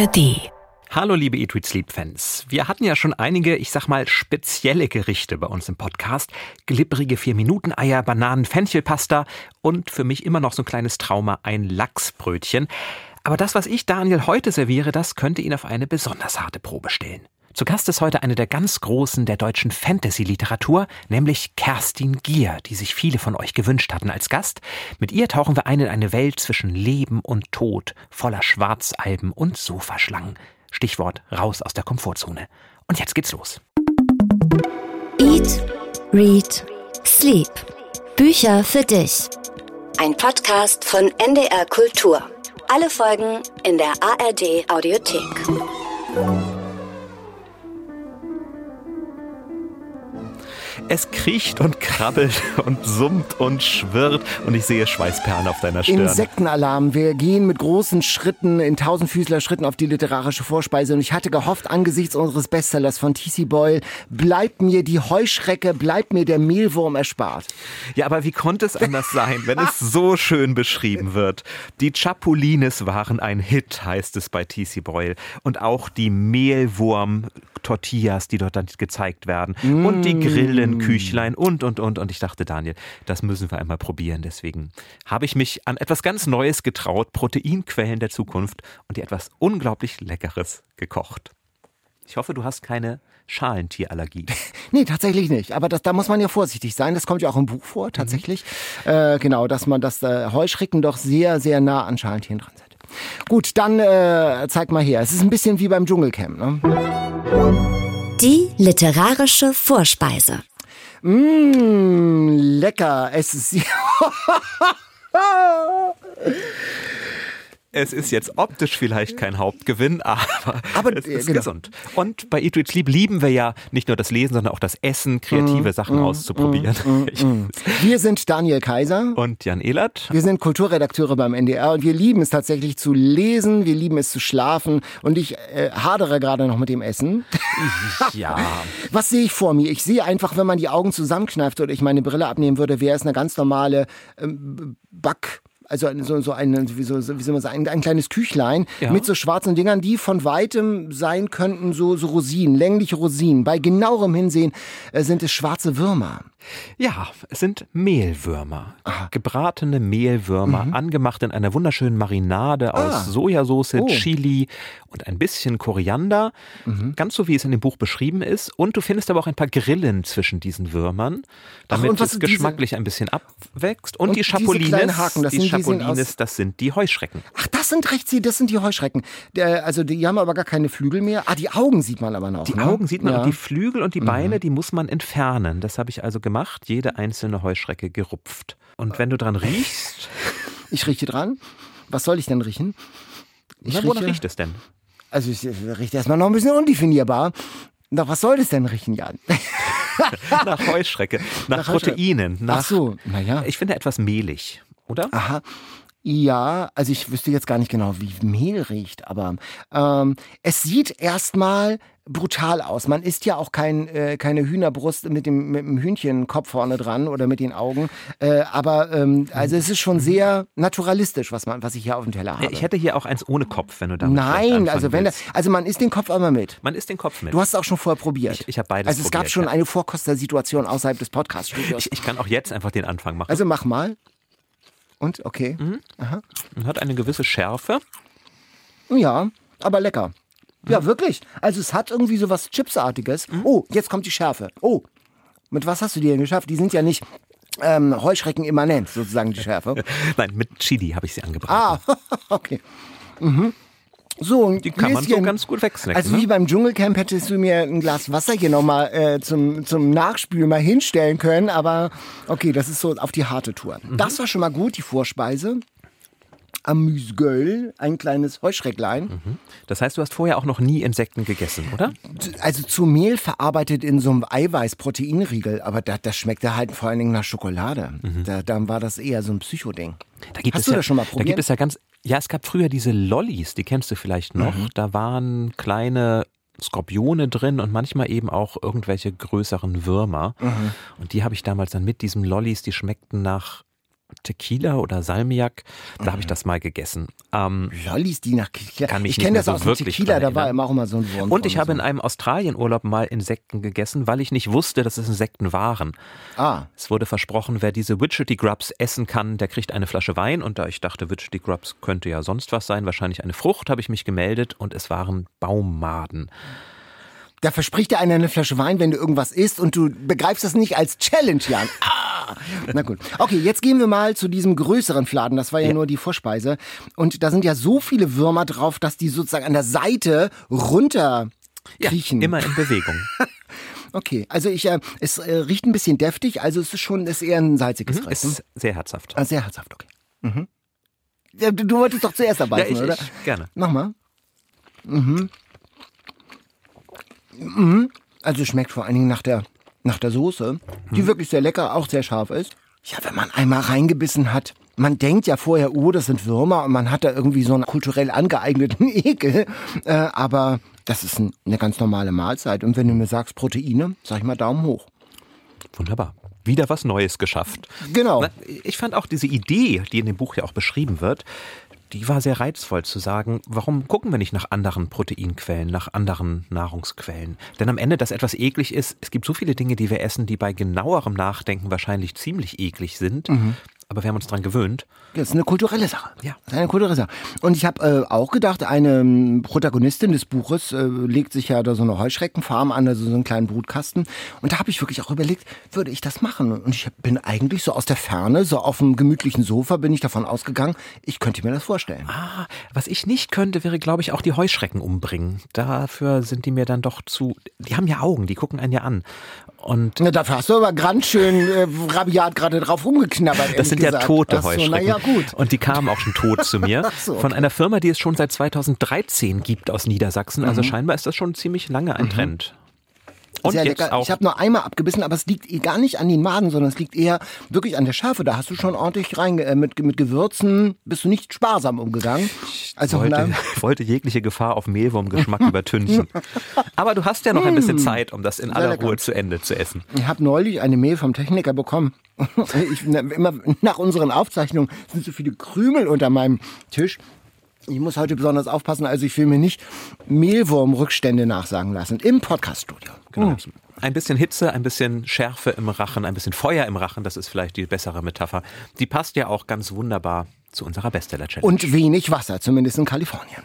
ARD. Hallo liebe Eat Read Sleep Fans. Wir hatten ja schon einige, ich sag mal, spezielle Gerichte bei uns im Podcast. Glibbrige 4-Minuten-Eier, Bananen, Fenchelpasta und für mich immer noch so ein kleines Trauma, ein Lachsbrötchen. Aber das, was ich Daniel heute serviere, das könnte ihn auf eine besonders harte Probe stellen. Zu Gast ist heute eine der ganz Großen der deutschen Fantasy-Literatur, nämlich Kerstin Gier, die sich viele von euch gewünscht hatten als Gast. Mit ihr tauchen wir ein in eine Welt zwischen Leben und Tod, voller Schwarzalben und Sofaschlangen. Stichwort raus aus der Komfortzone. Und jetzt geht's los. Eat, Read, Sleep. Bücher für dich. Ein Podcast von NDR Kultur. Alle Folgen in der ARD Audiothek. Es kriecht und krabbelt und summt und schwirrt und ich sehe Schweißperlen auf deiner Stirn. Insektenalarm. Wir gehen mit großen Schritten, in tausendfüßler Schritten auf die literarische Vorspeise und ich hatte gehofft, angesichts unseres Bestsellers von T.C. Boyle, bleibt mir die Heuschrecke, bleibt mir der Mehlwurm erspart. Ja, aber wie konnte es anders sein, wenn es so schön beschrieben wird? Die Chapulines waren ein Hit, heißt es bei T.C. Boyle. Und auch die Mehlwurm-Tortillas, die dort dann gezeigt werden. Mm. Und die Grillen, Küchlein und, und, und. Und ich dachte, Daniel, das müssen wir einmal probieren. Deswegen habe ich mich an etwas ganz Neues getraut, Proteinquellen der Zukunft und dir etwas unglaublich Leckeres gekocht. Ich hoffe, du hast keine Schalentierallergie. nee, tatsächlich nicht. Aber das, da muss man ja vorsichtig sein. Das kommt ja auch im Buch vor, tatsächlich. Mhm. Äh, genau, dass man das äh, Heuschrecken doch sehr, sehr nah an Schalentieren dran sind. Gut, dann äh, zeig mal her. Es ist ein bisschen wie beim Dschungelcamp. Ne? Die literarische Vorspeise. Mmh, lecker. Es ist. Es ist jetzt optisch vielleicht kein Hauptgewinn, aber, aber es ist genau. gesund. Und bei Eat, Read, Sleep lieben wir ja nicht nur das Lesen, sondern auch das Essen, kreative Mm, Sachen auszuprobieren. Wir sind Daniel Kaiser. Und Jan Ehlert. Wir sind Kulturredakteure beim NDR und wir lieben es tatsächlich zu lesen, wir lieben es zu schlafen und ich äh, hadere gerade noch mit dem Essen. ja. Was sehe ich vor mir? Ich sehe einfach, wenn man die Augen zusammenkneift oder ich meine Brille abnehmen würde, wäre es eine ganz normale ähm, Back also so, so, ein, wie, so, wie soll man sagen, ein kleines Küchlein Ja. mit so schwarzen Dingern, die von weitem sein könnten, so, so Rosinen, längliche Rosinen. Bei genauerem Hinsehen äh, sind es schwarze Würmer. Ja, es sind Mehlwürmer. Gebratene Mehlwürmer, angemacht in einer wunderschönen Marinade aus Mhm. Ah. Sojasauce, Oh. Chili und ein bisschen Koriander. Mhm. Ganz so, wie es in dem Buch beschrieben ist. Und du findest aber auch ein paar Grillen zwischen diesen Würmern, damit was es diese- geschmacklich ein bisschen abwächst. Und, Und die Chapolines, Haken, das die sind- die sehen Chapolines, aus- das sind die Heuschrecken. Ach, das sind rechts, das sind die Heuschrecken. Der, also die haben aber gar keine Flügel mehr. Ah, die Augen sieht man aber noch. Die ne? Augen sieht man ja. Mhm. und die Flügel und die Beine, die muss man entfernen. Das habe ich also gemacht, jede einzelne Heuschrecke gerupft. Und wenn du dran riechst, Ich rieche dran. Was soll ich denn riechen? Ich na, wonach riecht es denn? Also ich rieche erstmal noch ein bisschen undefinierbar. Nach was soll das denn riechen, Jan? Nach Heuschrecke, nach, Nach. Proteinen, nach. Ach so, naja. Ich finde etwas mehlig, oder? Aha. Ja, also ich wüsste jetzt gar nicht genau, wie Mehl riecht, aber ähm, es sieht erstmal brutal aus. Man isst ja auch kein, äh, keine Hühnerbrust mit dem, mit dem Hühnchenkopf vorne dran oder mit den Augen. Äh, aber ähm, also es ist schon sehr naturalistisch, was man, was ich hier auf dem Teller habe. Ich hätte hier auch eins ohne Kopf, wenn du damit Nein, also wenn da, also man isst den Kopf einmal mit. Man isst den Kopf mit. Du hast es auch schon vorher probiert. Ich- ich hab beides Also es gab probiert, schon ja. eine Vorkostersituation außerhalb des Podcast-Studios. ich, ich kann auch jetzt einfach den Anfang machen. Also mach mal. Und okay. Mhm. Und hat eine gewisse Schärfe. Ja, aber lecker. Mhm. Ja, wirklich. Also es hat irgendwie so was Chipsartiges. Oh, jetzt kommt die Schärfe. Oh, mit was hast du die denn geschafft? Die sind ja nicht ähm, Heuschrecken immanent, sozusagen die Schärfe. Nein, mit Chili habe ich sie angebraten. ah, okay. Mhm. So, ein Die kann man so Gläschen- ganz gut wegsnacken. Also ne? wie beim Dschungelcamp hättest du mir ein Glas Wasser hier nochmal äh, zum, zum Nachspülen mal hinstellen können, aber okay, das ist so auf die harte Tour. Mhm. Das war schon mal gut, die Vorspeise. Amüsgöl, ein kleines Heuschrecklein. Das heißt, du hast vorher auch noch nie Insekten gegessen, oder? Also zu Mehl verarbeitet in so einem Eiweiß-Proteinriegel, aber das, das schmeckte halt vor allen Dingen nach Schokolade. Da, dann war das eher so ein Psychoding. Da gibt Hast es du ja, das schon mal Da probiert? gibt es ja ganz, ja, es gab früher diese Lollis, die kennst du vielleicht noch. Mhm. Da waren kleine Skorpione drin und manchmal eben auch irgendwelche größeren Würmer. Mhm. Und die habe ich damals dann mit diesen Lollis, die schmeckten nach Tequila oder Salmiak. Da mhm. habe ich das mal gegessen. Ähm, Lollis, die nach Tequila. Kann mich ich kenne das so aus dem Tequila, da war immer auch immer so ein Wurm. Und ich habe in einem Australienurlaub mal Insekten gegessen, weil ich nicht wusste, dass es Insekten waren. Ah. Es wurde versprochen, wer diese Witchetty Grubs essen kann, der kriegt eine Flasche Wein. Und da ich dachte, Witchetty Grubs könnte ja sonst was sein, wahrscheinlich eine Frucht, habe ich mich gemeldet und es waren Baummaden. Da verspricht dir einer eine Flasche Wein, wenn du irgendwas isst und du begreifst das nicht als Challenge, Jan. Ah! Na gut. Okay, jetzt gehen wir mal zu diesem größeren Fladen. Das war ja, ja, nur die Vorspeise. Und da sind ja so viele Würmer drauf, dass die sozusagen an der Seite runter kriechen. Ja, immer in Bewegung. Okay, also ich, äh, es äh, riecht ein bisschen deftig, also es ist schon, es ist eher ein salziges mhm, Reis. Ist sehr herzhaft. Ah, sehr herzhaft, okay. Mhm. Ja, du, du, wolltest doch zuerst dabei ja, ich, oder? Ich, gerne. Mach mal. Mhm. Mhm. Also schmeckt vor allen Dingen nach der, nach der Soße, die mhm. wirklich sehr lecker, auch sehr scharf ist. Ja, wenn man einmal reingebissen hat, man denkt ja vorher, oh, das sind Würmer und man hat da irgendwie so einen kulturell angeeigneten Ekel. Äh, aber das ist ein, eine ganz normale Mahlzeit. Und wenn du mir sagst Proteine, sag ich mal Daumen hoch. Wunderbar. Wieder was Neues geschafft. Genau. Ich fand auch diese Idee, die in dem Buch ja auch beschrieben wird, die war sehr reizvoll zu sagen, warum gucken wir nicht nach anderen Proteinquellen, nach anderen Nahrungsquellen? Denn am Ende, dass etwas eklig ist, es gibt so viele Dinge, die wir essen, die bei genauerem Nachdenken wahrscheinlich ziemlich eklig sind. Mhm aber wir haben uns daran gewöhnt. Das ist eine kulturelle Sache. Ja. Das ist eine kulturelle Sache. Und ich habe äh, auch gedacht, eine ähm, Protagonistin des Buches äh, legt sich ja da so eine Heuschreckenfarm an, also so einen kleinen Brutkasten. Und da habe ich wirklich auch überlegt, würde ich das machen? Und ich bin eigentlich so aus der Ferne, so auf dem gemütlichen Sofa, bin ich davon ausgegangen, ich könnte mir das vorstellen. Ah, was ich nicht könnte, wäre, glaube ich, auch die Heuschrecken umbringen. Dafür sind die mir dann doch zu. Die haben ja Augen, die gucken einen ja an. Und Na, dafür hast du aber ganz schön äh, rabiat gerade drauf rumgeknabbert. Das sind sind ja tote so, Heuschrecken. Ja, gut. Und die kamen auch schon tot zu mir. so, okay. Von einer Firma, die es schon seit 2013 gibt aus Niedersachsen. Also mhm. scheinbar ist das schon ziemlich lange ein mhm. Trend. Und Sehr lecker. Auch. Ich habe nur einmal abgebissen, aber es liegt eh gar nicht an den Maden, sondern es liegt eher wirklich an der Schärfe. Da hast du schon ordentlich rein äh, mit, mit Gewürzen, bist du nicht sparsam umgegangen. Also wollte, wollte jegliche Gefahr auf Mehlwurmgeschmack übertünchen. Aber du hast ja noch ein bisschen mm. Zeit, um das in aller Ruhe zu Ende zu essen. Ich habe neulich eine Mail vom Techniker bekommen. Ich, immer nach unseren Aufzeichnungen sind so viele Krümel unter meinem Tisch. Ich muss heute besonders aufpassen, also ich will mir nicht Mehlwurmrückstände nachsagen lassen im Podcaststudio. Genau. Hm. Ein bisschen Hitze, ein bisschen Schärfe im Rachen, ein bisschen Feuer im Rachen, das ist vielleicht die bessere Metapher. Die passt ja auch ganz wunderbar zu unserer Bestseller-Challenge. Und wenig Wasser, zumindest in Kalifornien.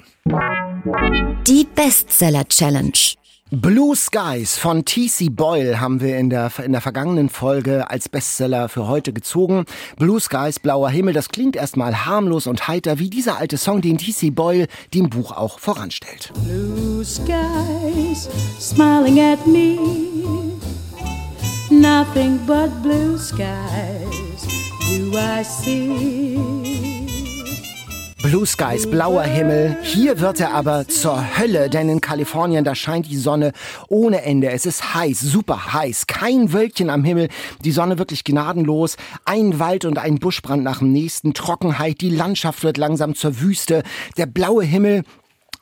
Die Bestseller-Challenge. Blue Skies von T.C. Boyle haben wir in der, in der vergangenen Folge als Bestseller für heute gezogen. Blue Skies, blauer Himmel, das klingt erstmal harmlos und heiter, wie dieser alte Song, den T.C. Boyle dem Buch auch voranstellt. Blue Skies, smiling at me, nothing but blue skies do I see. Blue Skies, blauer Himmel. Hier wird er aber zur Hölle, denn in Kalifornien, da scheint die Sonne ohne Ende. Es ist heiß, super heiß. Kein Wölkchen am Himmel. Die Sonne wirklich gnadenlos. Ein Wald und ein Buschbrand nach dem nächsten. Trockenheit. Die Landschaft wird langsam zur Wüste. Der blaue Himmel,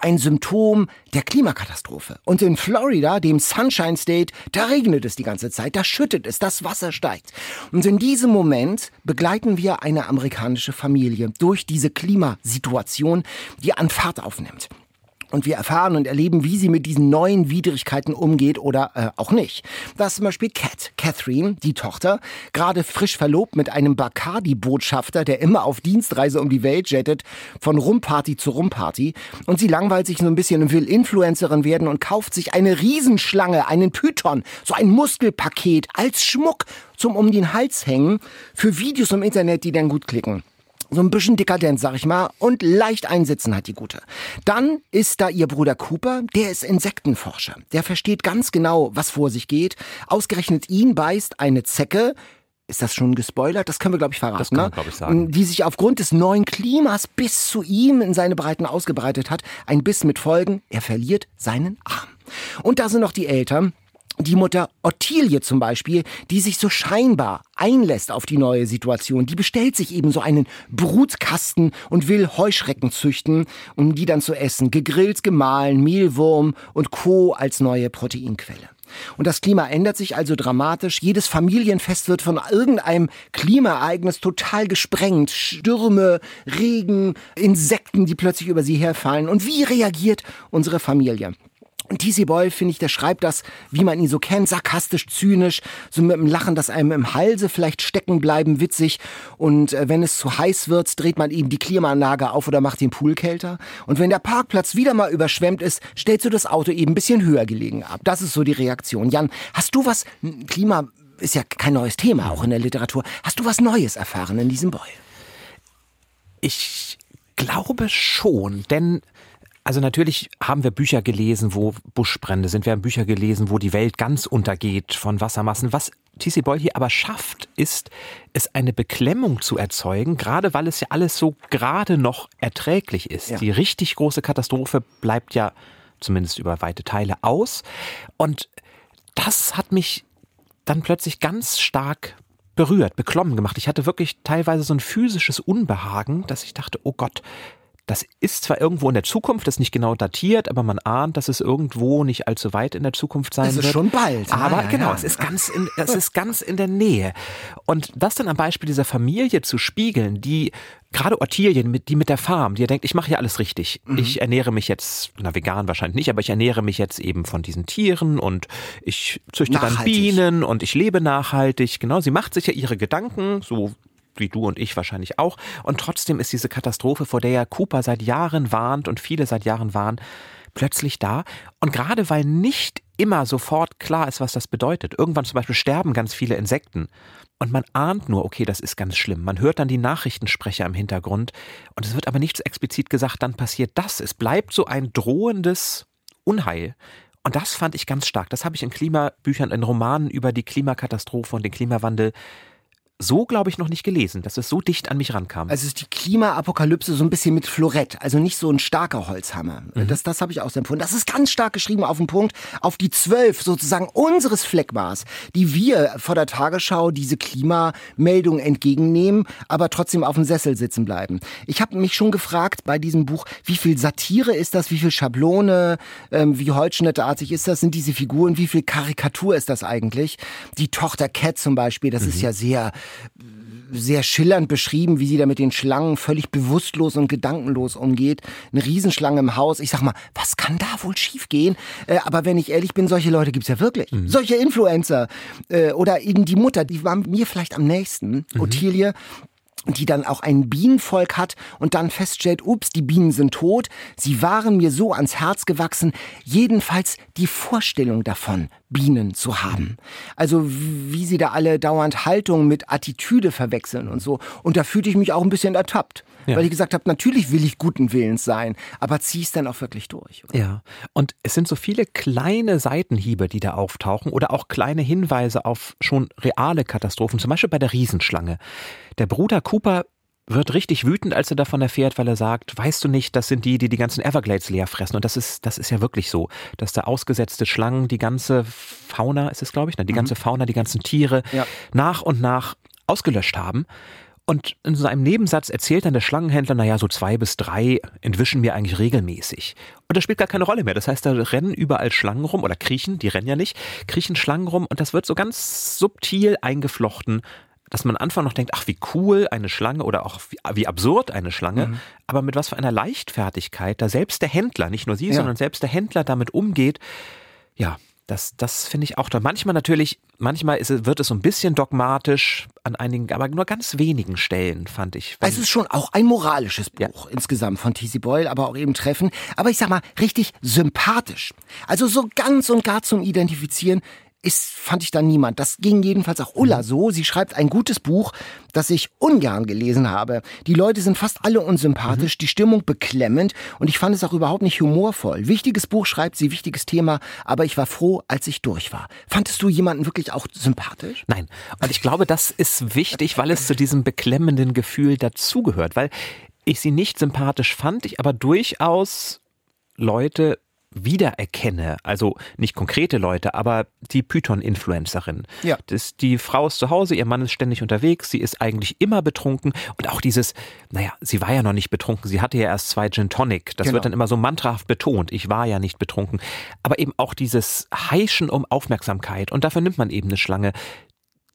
ein Symptom der Klimakatastrophe. Und in Florida, dem Sunshine State, da regnet es die ganze Zeit, da schüttet es, das Wasser steigt. Und in diesem Moment begleiten wir eine amerikanische Familie durch diese Klimasituation, die an Fahrt aufnimmt. Und wir erfahren und erleben, wie sie mit diesen neuen Widrigkeiten umgeht oder äh, auch nicht. Da ist zum Beispiel Cat, Catherine, die Tochter, gerade frisch verlobt mit einem Bacardi-Botschafter, der immer auf Dienstreise um die Welt jettet, von Rumparty zu Rumparty. Und sie langweilt sich so ein bisschen und will Influencerin werden und kauft sich eine Riesenschlange, einen Python, so ein Muskelpaket als Schmuck zum um den Hals hängen für Videos im Internet, die dann gut klicken so ein bisschen dekadent, sag ich mal, und leicht einsitzen hat die Gute. Dann ist da ihr Bruder Cooper, der ist Insektenforscher. Der versteht ganz genau, was vor sich geht. Ausgerechnet ihn beißt eine Zecke, ist das schon gespoilert? Das können wir, glaube ich, verraten. Das kann man, ne? ich, sagen. Die sich aufgrund des neuen Klimas bis zu ihm in seine Breiten ausgebreitet hat. Ein Biss mit Folgen. Er verliert seinen Arm. Und da sind noch die Eltern die Mutter Ottilie zum Beispiel, die sich so scheinbar einlässt auf die neue Situation, die bestellt sich eben so einen Brutkasten und will Heuschrecken züchten, um die dann zu essen. Gegrillt, gemahlen, Mehlwurm und Co. als neue Proteinquelle. Und das Klima ändert sich also dramatisch. Jedes Familienfest wird von irgendeinem Klimaereignis total gesprengt. Stürme, Regen, Insekten, die plötzlich über sie herfallen. Und wie reagiert unsere Familie? Und TC Boyle, finde ich, der schreibt das, wie man ihn so kennt, sarkastisch, zynisch, so mit einem Lachen, das einem im Halse vielleicht stecken bleiben, witzig. Und äh, wenn es zu heiß wird, dreht man ihm die Klimaanlage auf oder macht den Pool kälter. Und wenn der Parkplatz wieder mal überschwemmt ist, stellst du das Auto eben ein bisschen höher gelegen ab. Das ist so die Reaktion. Jan, hast du was, Klima ist ja kein neues Thema, auch in der Literatur. Hast du was Neues erfahren in diesem Boyle? Ich glaube schon, denn also natürlich haben wir Bücher gelesen, wo Buschbrände sind. Wir haben Bücher gelesen, wo die Welt ganz untergeht von Wassermassen. Was T.C. Boyle hier aber schafft, ist, es eine Beklemmung zu erzeugen, gerade weil es ja alles so gerade noch erträglich ist. Ja. Die richtig große Katastrophe bleibt ja zumindest über weite Teile aus. Und das hat mich dann plötzlich ganz stark berührt, beklommen gemacht. Ich hatte wirklich teilweise so ein physisches Unbehagen, dass ich dachte, oh Gott, das ist zwar irgendwo in der Zukunft, das ist nicht genau datiert, aber man ahnt, dass es irgendwo nicht allzu weit in der Zukunft sein wird. Das ist schon bald. Aber ja, genau, ja. es ist ganz in, es ist ganz in der Nähe. Und das dann am Beispiel dieser Familie zu spiegeln, die gerade Ottilie, die mit der Farm, die ja denkt, ich mache ja alles richtig. Mhm. Ich ernähre mich jetzt, na vegan wahrscheinlich nicht, aber ich ernähre mich jetzt eben von diesen Tieren und ich züchte nachhaltig. dann Bienen und ich lebe nachhaltig. Genau, sie macht sich ja ihre Gedanken, so wie du und ich wahrscheinlich auch. Und trotzdem ist diese Katastrophe, vor der ja Cooper seit Jahren warnt und viele seit Jahren warnen, plötzlich da. Und gerade weil nicht immer sofort klar ist, was das bedeutet. Irgendwann zum Beispiel sterben ganz viele Insekten. Und man ahnt nur, okay, das ist ganz schlimm. Man hört dann die Nachrichtensprecher im Hintergrund. Und es wird aber nichts explizit gesagt, dann passiert das. Es bleibt so ein drohendes Unheil. Und das fand ich ganz stark. Das habe ich in Klimabüchern, in Romanen über die Klimakatastrophe und den Klimawandel so, glaube ich, noch nicht gelesen, dass es so dicht an mich rankam. Also es ist die Klimaapokalypse so ein bisschen mit Florett, also nicht so ein starker Holzhammer. Mhm. Das, das habe ich auch so empfunden. Das ist ganz stark geschrieben auf den Punkt, auf die zwölf sozusagen unseres Fleckmaß, die wir vor der Tagesschau diese Klimameldung entgegennehmen, aber trotzdem auf dem Sessel sitzen bleiben. Ich habe mich schon gefragt bei diesem Buch, wie viel Satire ist das, wie viel Schablone, ähm, wie holzschnittartig ist das, sind diese Figuren, wie viel Karikatur ist das eigentlich? Die Tochter Cat zum Beispiel, das mhm. ist ja sehr sehr schillernd beschrieben, wie sie da mit den Schlangen völlig bewusstlos und gedankenlos umgeht. Eine Riesenschlange im Haus. Ich sag mal, was kann da wohl schiefgehen? Äh, aber wenn ich ehrlich bin, solche Leute gibt's ja wirklich. Mhm. Solche Influencer. Äh, oder eben die Mutter, die war mir vielleicht am nächsten, mhm. Ottilie die dann auch ein Bienenvolk hat und dann feststellt, ups, die Bienen sind tot. Sie waren mir so ans Herz gewachsen. Jedenfalls die Vorstellung davon, Bienen zu haben. Also wie sie da alle dauernd Haltung mit Attitüde verwechseln und so. Und da fühlte ich mich auch ein bisschen ertappt. Ja. Weil ich gesagt habe, natürlich will ich guten Willens sein, aber zieh es dann auch wirklich durch. Oder? Ja, und es sind so viele kleine Seitenhiebe, die da auftauchen oder auch kleine Hinweise auf schon reale Katastrophen, zum Beispiel bei der Riesenschlange. Der Bruder Cooper wird richtig wütend, als er davon erfährt, weil er sagt, weißt du nicht, das sind die, die die ganzen Everglades leer fressen. Und das ist, das ist ja wirklich so, dass da ausgesetzte Schlangen die ganze Fauna, ist es glaube ich, ne? die mhm. ganze Fauna, die ganzen Tiere ja. nach und nach ausgelöscht haben. Und in so einem Nebensatz erzählt dann der Schlangenhändler, naja, so zwei bis drei entwischen wir eigentlich regelmäßig. Und das spielt gar keine Rolle mehr. Das heißt, da rennen überall Schlangen rum oder kriechen, die rennen ja nicht, kriechen Schlangen rum und das wird so ganz subtil eingeflochten, dass man am Anfang noch denkt, ach, wie cool eine Schlange oder auch wie, wie absurd eine Schlange, mhm. aber mit was für einer Leichtfertigkeit da selbst der Händler, nicht nur sie, ja. sondern selbst der Händler damit umgeht, ja, das, das finde ich auch toll. Manchmal natürlich, manchmal ist, wird es so ein bisschen dogmatisch an einigen, aber nur ganz wenigen Stellen, fand ich. Es ist schon auch ein moralisches Buch ja. insgesamt von T.C. Boyle, aber auch eben Treffen. Aber ich sag mal, richtig sympathisch. Also so ganz und gar zum Identifizieren ist, fand ich dann niemand. Das ging jedenfalls auch Ulla mhm. so. Sie schreibt ein gutes Buch, das ich ungern gelesen habe. Die Leute sind fast alle unsympathisch, mhm. die Stimmung beklemmend und ich fand es auch überhaupt nicht humorvoll. Wichtiges Buch schreibt sie, wichtiges Thema, aber ich war froh, als ich durch war. Fandest du jemanden wirklich auch sympathisch? Nein. Und ich glaube, das ist wichtig, weil es zu diesem beklemmenden Gefühl dazugehört, weil ich sie nicht sympathisch fand, ich aber durchaus Leute wiedererkenne, also nicht konkrete Leute, aber die Python-Influencerin. Ja. Das, die Frau ist zu Hause, ihr Mann ist ständig unterwegs, sie ist eigentlich immer betrunken und auch dieses, naja, sie war ja noch nicht betrunken, sie hatte ja erst zwei Gin Tonic. Das Genau. wird dann immer so mantrahaft betont, ich war ja nicht betrunken. Aber eben auch dieses Heischen um Aufmerksamkeit und dafür nimmt man eben eine Schlange.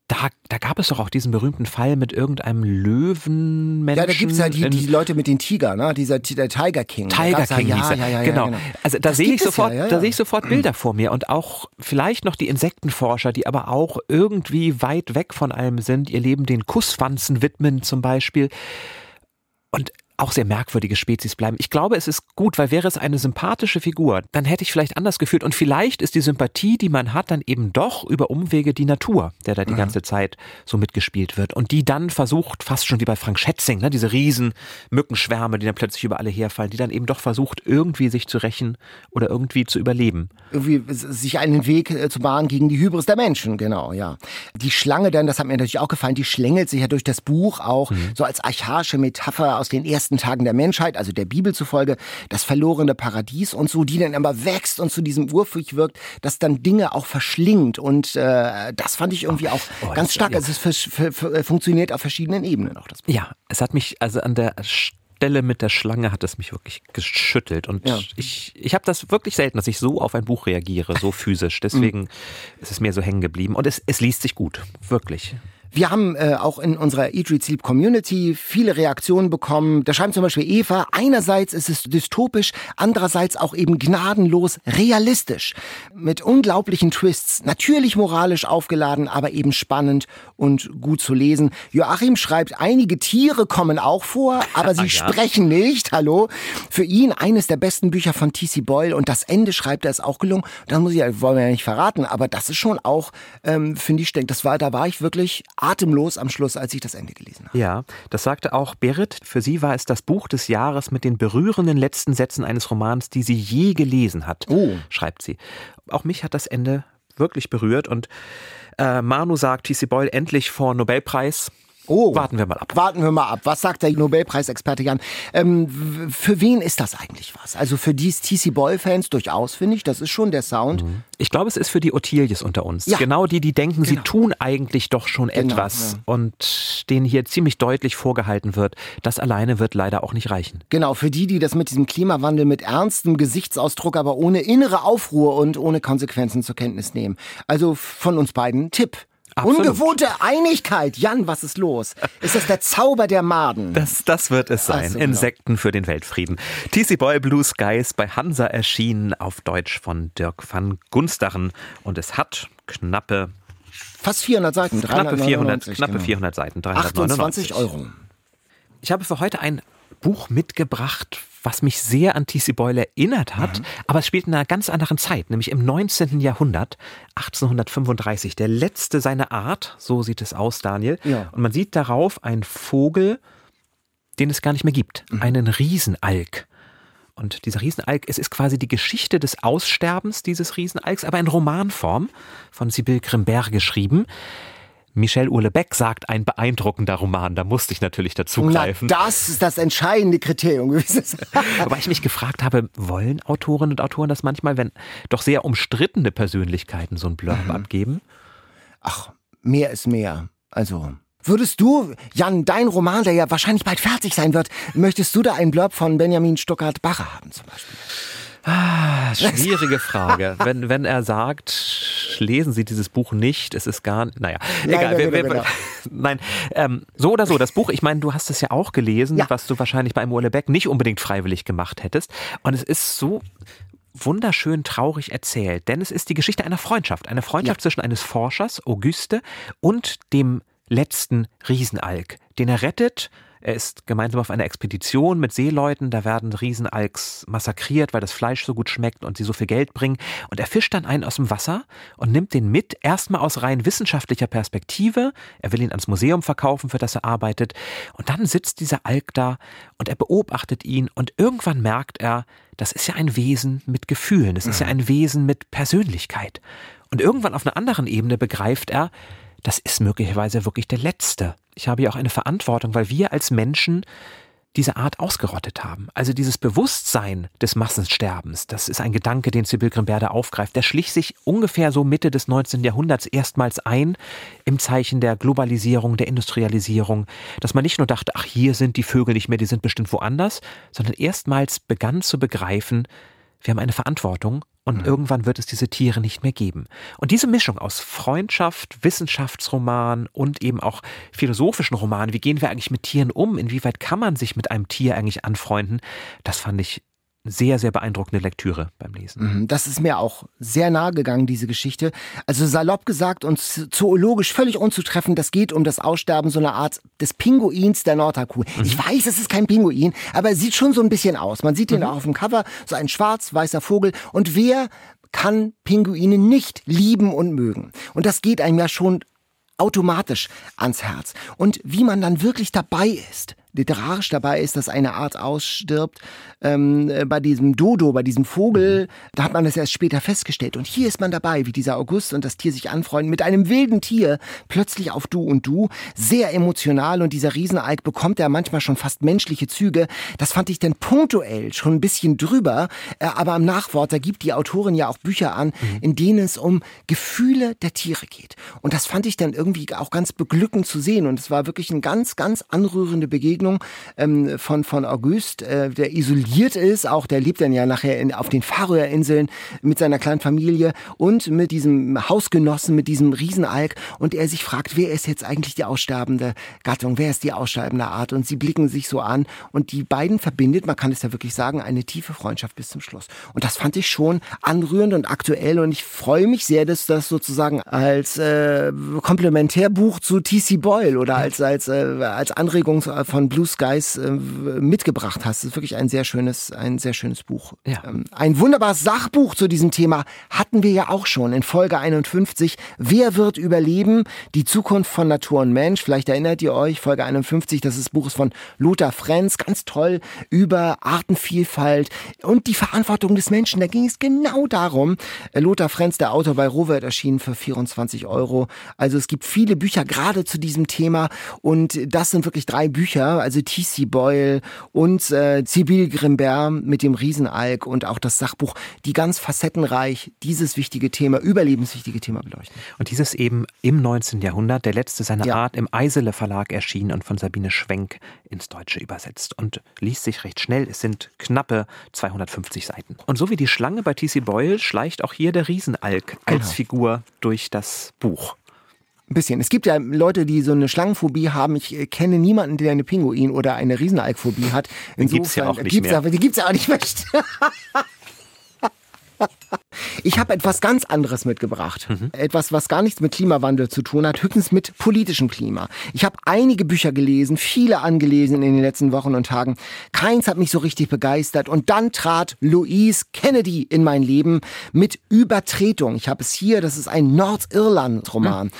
Da, da gab es doch auch diesen berühmten Fall mit irgendeinem Löwenmenschen. Ja, da gibt's ja die, die Leute mit den Tiger, ne? Dieser der Tiger King. Tiger King ja, hieß er. ja, ja, genau. genau. Also da sehe ich sofort, da sehe ich sofort Bilder vor mir und auch vielleicht noch die Insektenforscher, die aber auch irgendwie weit weg von allem sind, ihr Leben den Kusswanzen widmen zum Beispiel und auch sehr merkwürdige Spezies bleiben. Ich glaube, es ist gut, weil wäre es eine sympathische Figur, dann hätte ich vielleicht anders gefühlt. Und vielleicht ist die Sympathie, die man hat, dann eben doch über Umwege die Natur, der da die ganze Zeit so mitgespielt wird. Und die dann versucht, fast schon wie bei Frank Schätzing, ne, diese riesen Mückenschwärme, die dann plötzlich über alle herfallen, die dann eben doch versucht, irgendwie sich zu rächen oder irgendwie zu überleben. irgendwie sich einen Weg äh, zu bahnen gegen die Hybris der Menschen, genau, ja. Die Schlange dann, das hat mir natürlich auch gefallen, die schlängelt sich ja durch das Buch auch Mhm. so als archaische Metapher aus den ersten Tagen der Menschheit, also der Bibel zufolge, das verlorene Paradies und so, die dann aber wächst und zu diesem Urviech wirkt, das dann Dinge auch verschlingt und äh, das fand ich irgendwie auch oh, ganz stark. ja. Also es funktioniert auf verschiedenen Ebenen auch das Buch. Ja, es hat mich, also an der Stelle mit der Schlange hat es mich wirklich geschüttelt. Und Ja. ich, ich habe das wirklich selten, dass ich so auf ein Buch reagiere, so physisch. Deswegen ist es mir so hängen geblieben. Und es, es liest sich gut, wirklich. Wir haben äh, auch in unserer Eat, Read, Sleep Community viele Reaktionen bekommen. Da schreibt zum Beispiel Eva, einerseits ist es dystopisch, andererseits auch eben gnadenlos realistisch. Mit unglaublichen Twists, natürlich moralisch aufgeladen, aber eben spannend und gut zu lesen. Joachim schreibt, einige Tiere kommen auch vor, aber sie Ja. sprechen nicht. Hallo. Für ihn eines der besten Bücher von T.C. Boyle und das Ende schreibt er ist auch gelungen. Das muss ich, wollen wir ja nicht verraten, aber das ist schon auch, ähm, finde ich, das war, da war ich wirklich atemlos am Schluss, als ich das Ende gelesen habe. Ja, das sagte auch Berit. Für sie war es das Buch des Jahres mit den berührenden letzten Sätzen eines Romans, die sie je gelesen hat, Oh. schreibt sie. Auch mich hat das Ende wirklich berührt und äh, Manu sagt, T.C. Boyle endlich vor Nobelpreis. Oh. Warten wir mal ab. Warten wir mal ab. Was sagt der Nobelpreisexperte Jan? Ähm, für wen ist das eigentlich was? Also für die TC Boyle-Fans durchaus, finde ich. Das ist schon der Sound. Ich glaube, es ist für die Ottilies unter uns. Ja. Genau die, die denken, sie Genau. tun eigentlich doch schon Genau, etwas ja. und denen hier ziemlich deutlich vorgehalten wird, das alleine wird leider auch nicht reichen. Genau, für die, die das mit diesem Klimawandel mit ernstem Gesichtsausdruck, aber ohne innere Aufruhr und ohne Konsequenzen zur Kenntnis nehmen. Also von uns beiden Tipp. Absolut. Ungewohnte Einigkeit. Jan, was ist los? Ist das der Zauber der Maden? Das, das wird es sein. So, genau. Insekten für den Weltfrieden. T.C. Boyle Blue Skies bei Hansa erschienen, auf Deutsch von Dirk van Gunsteren. Und es hat knappe, Fast 400 Seiten. knappe 400, 399, knappe genau. 400 Seiten. 28 399. Euro. Ich habe für heute ein Buch mitgebracht, was mich sehr an T.C. Boyle erinnert hat, aber es spielt in einer ganz anderen Zeit, nämlich im 19. Jahrhundert, 1835. Der letzte seiner Art, so sieht es aus, Daniel. Ja. Und man sieht darauf einen Vogel, den es gar nicht mehr gibt, einen Riesenalk. Und dieser Riesenalk, es ist quasi die Geschichte des Aussterbens dieses Riesenalks, aber in Romanform von Sibyl Grimbert geschrieben. Michel Urlebeck sagt, ein beeindruckender Roman. Da musste ich natürlich Na, dazugreifen. das ist das entscheidende Kriterium gewesen. Wobei ich mich gefragt habe, wollen Autorinnen und Autoren das manchmal, wenn doch sehr umstrittene Persönlichkeiten so ein Blurb Mhm. abgeben? Ach, mehr ist mehr. Also. Würdest du, Jan, dein Roman, der ja wahrscheinlich bald fertig sein wird, möchtest du da einen Blurb von Benjamin Stuckart-Barre haben zum Beispiel? Ah, Schwierige Frage. wenn, wenn er sagt, lesen Sie dieses Buch nicht, es ist gar, naja, egal. genau, wir, wir, genau. Nein, ähm, so oder so, das Buch, ich meine, du hast es ja auch gelesen, Ja. was du wahrscheinlich bei Urlebeck nicht unbedingt freiwillig gemacht hättest. Und es ist so wunderschön traurig erzählt, denn es ist die Geschichte einer Freundschaft. Eine Freundschaft zwischen eines Forschers, Auguste, und dem letzten Riesenalk, den er rettet. Er ist gemeinsam auf einer Expedition mit Seeleuten, da werden Riesenalks massakriert, weil das Fleisch so gut schmeckt und sie so viel Geld bringen. Und er fischt dann einen aus dem Wasser und nimmt den mit, erstmal aus rein wissenschaftlicher Perspektive. Er will ihn ans Museum verkaufen, für das er arbeitet. Und dann sitzt dieser Alk da und er beobachtet ihn und irgendwann merkt er, das ist ja ein Wesen mit Gefühlen, das ist ja ein Wesen mit Persönlichkeit. Und irgendwann auf einer anderen Ebene begreift er, das ist möglicherweise wirklich der Letzte. Ich habe ja auch eine Verantwortung, weil wir als Menschen diese Art ausgerottet haben. Also dieses Bewusstsein des Massensterbens, das ist ein Gedanke, den Sibyl Grimberda aufgreift. Der schlich sich ungefähr so Mitte des 19. Jahrhunderts erstmals ein im Zeichen der Globalisierung, der Industrialisierung, dass man nicht nur dachte, ach, hier sind die Vögel nicht mehr, die sind bestimmt woanders, sondern erstmals begann zu begreifen, wir haben eine Verantwortung und mhm. irgendwann wird es diese Tiere nicht mehr geben. Und diese Mischung aus Freundschaft, Wissenschaftsroman und eben auch philosophischen Roman, wie gehen wir eigentlich mit Tieren um, inwieweit kann man sich mit einem Tier eigentlich anfreunden, das fand ich sehr, sehr beeindruckende Lektüre beim Lesen. Mhm, das ist mir auch sehr nahe gegangen, diese Geschichte. Also salopp gesagt und zoologisch völlig unzutreffend, das geht um das Aussterben so einer Art des Pinguins der Nordhalbkugel. Mhm. Ich weiß, es ist kein Pinguin, aber er sieht schon so ein bisschen aus. Man sieht ihn mhm. auch auf dem Cover, so ein schwarz-weißer Vogel. Und wer kann Pinguine nicht lieben und mögen? Und das geht einem ja schon automatisch ans Herz. Und wie man dann wirklich dabei ist, literarisch dabei ist, dass eine Art ausstirbt. Ähm, äh, bei diesem Dodo, bei diesem Vogel, mhm. da hat man das erst später festgestellt. Und hier ist man dabei, wie dieser August und das Tier sich anfreunden mit einem wilden Tier, plötzlich auf Du und Du. Sehr emotional und dieser Riesenalk bekommt ja manchmal schon fast menschliche Züge. Das fand ich dann punktuell schon ein bisschen drüber. Äh, aber am Nachwort, da gibt die Autorin ja auch Bücher an, mhm. in denen es um Gefühle der Tiere geht. Und das fand ich dann irgendwie auch ganz beglückend zu sehen. Und es war wirklich eine ganz, ganz anrührende Begegnung Begegnung ähm, von, von August, äh, der isoliert ist, auch der lebt dann ja nachher in, auf den Färöerinseln mit seiner kleinen Familie und mit diesem Hausgenossen, mit diesem Riesenalk und er sich fragt, wer ist jetzt eigentlich die aussterbende Gattung, wer ist die aussterbende Art und sie blicken sich so an und die beiden verbindet, man kann es ja wirklich sagen, eine tiefe Freundschaft bis zum Schluss. Und das fand ich schon anrührend und aktuell und ich freue mich sehr, dass das sozusagen als äh, Komplementärbuch zu T.C. Boyle oder als, als, äh, als Anregung von Blue Skies äh, mitgebracht hast. Das ist wirklich ein sehr schönes, ein sehr schönes Buch. Ja. Ähm, ein wunderbares Sachbuch zu diesem Thema hatten wir ja auch schon in Folge 51. Wer wird überleben? Die Zukunft von Natur und Mensch. Vielleicht erinnert ihr euch, Folge 51, das ist Buch von Lothar Frenz, ganz toll über Artenvielfalt und die Verantwortung des Menschen. Da ging es genau darum. Äh, Lothar Frenz, der Autor bei Robert, erschienen für 24 Euro. Also es gibt viele Bücher gerade zu diesem Thema und das sind wirklich drei Bücher also T.C. Boyle und äh, Sibyl Grimbert mit dem Riesenalk und auch das Sachbuch, die ganz facettenreich dieses wichtige Thema, überlebenswichtige Thema beleuchten. Und dieses eben im 19. Jahrhundert, der letzte seiner ja. Art, im Eisele Verlag erschienen und von Sabine Schwenk ins Deutsche übersetzt und liest sich recht schnell. Es sind knappe 250 Seiten. Und so wie die Schlange bei T.C. Boyle schleicht auch hier der Riesenalk als genau. Figur durch das Buch. Ein bisschen. Es gibt ja Leute, die so eine Schlangenphobie haben. Ich äh, kenne niemanden, der eine Pinguin oder eine Riesenalkphobie hat. Insofern, die gibt's ja auch nicht gibt's mehr. die gibt's ja auch nicht mehr. Ich habe etwas ganz anderes mitgebracht. Mhm. Etwas, was gar nichts mit Klimawandel zu tun hat, höchstens mit politischem Klima. Ich habe einige Bücher gelesen, viele angelesen in den letzten Wochen und Tagen. Keins hat mich so richtig begeistert. Und dann trat Louise Kennedy in mein Leben mit Übertretung. Ich habe es hier, das ist ein Nordirland-Roman. Mhm.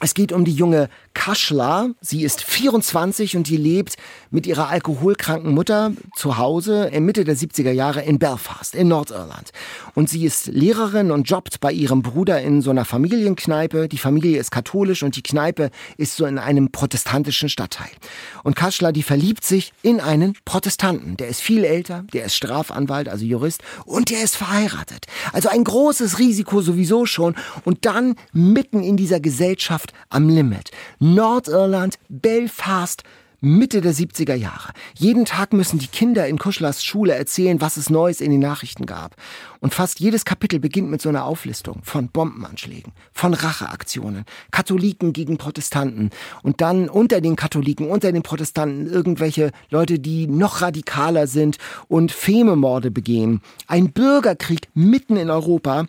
Es geht um die junge Kaschla. Sie ist 24 und die lebt mit ihrer alkoholkranken Mutter zu Hause in Mitte der 70er Jahre in Belfast in Nordirland. Und sie ist Lehrerin und jobbt bei ihrem Bruder in so einer Familienkneipe. Die Familie ist katholisch und die Kneipe ist so in einem protestantischen Stadtteil. Und Kaschla, die verliebt sich in einen Protestanten. Der ist viel älter, der ist Strafanwalt, also Jurist und der ist verheiratet. Also ein großes Risiko sowieso schon. Und dann mitten in dieser Gesellschaft am Limit. Nordirland, Belfast, Mitte der 70er Jahre. Jeden Tag müssen die Kinder in Kuschlers Schule erzählen, was es Neues in den Nachrichten gab. Und fast jedes Kapitel beginnt mit so einer Auflistung von Bombenanschlägen, von Racheaktionen, Katholiken gegen Protestanten und dann unter den Katholiken, unter den Protestanten irgendwelche Leute, die noch radikaler sind und Fememorde begehen. Ein Bürgerkrieg mitten in Europa,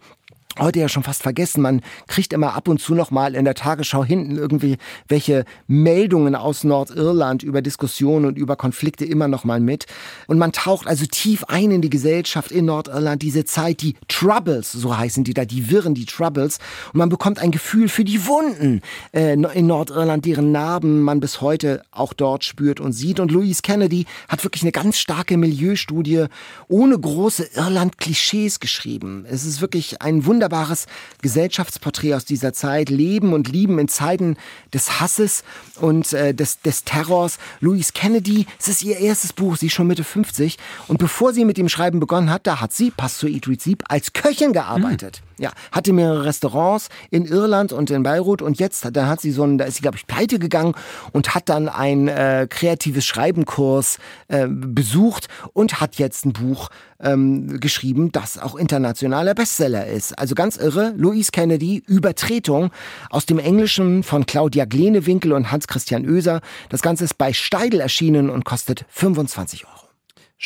heute ja schon fast vergessen. Man kriegt immer ab und zu noch mal in der Tagesschau hinten irgendwie welche Meldungen aus Nordirland über Diskussionen und über Konflikte immer noch mal mit. Und man taucht also tief ein in die Gesellschaft in Nordirland, diese Zeit, die Troubles, so heißen die da, die Wirren, die Troubles. Und man bekommt ein Gefühl für die Wunden äh, in Nordirland, deren Narben man bis heute auch dort spürt und sieht. Und Louise Kennedy hat wirklich eine ganz starke Milieustudie ohne große Irland-Klischees geschrieben. Es ist wirklich ein Wunder wunderbares Gesellschaftsporträt aus dieser Zeit. Leben und Lieben in Zeiten des Hasses und äh, des, des Terrors. Louise Kennedy, es ist ihr erstes Buch, sie ist schon Mitte 50. Und bevor sie mit dem Schreiben begonnen hat, da hat sie, passt zu Read, Sleep, als Köchin gearbeitet. Mhm. Ja, hatte mehrere Restaurants in Irland und in Beirut und jetzt, da hat sie so ein, da ist sie, glaube ich, pleite gegangen und hat dann ein äh, kreatives Schreibenkurs äh, besucht und hat jetzt ein Buch ähm, geschrieben, das auch internationaler Bestseller ist. Also ganz irre, Louise Kennedy, Übertretung aus dem Englischen von Claudia Glenewinkel und Hans-Christian Oeser. Das Ganze ist bei Steidel erschienen und kostet 25 Euro.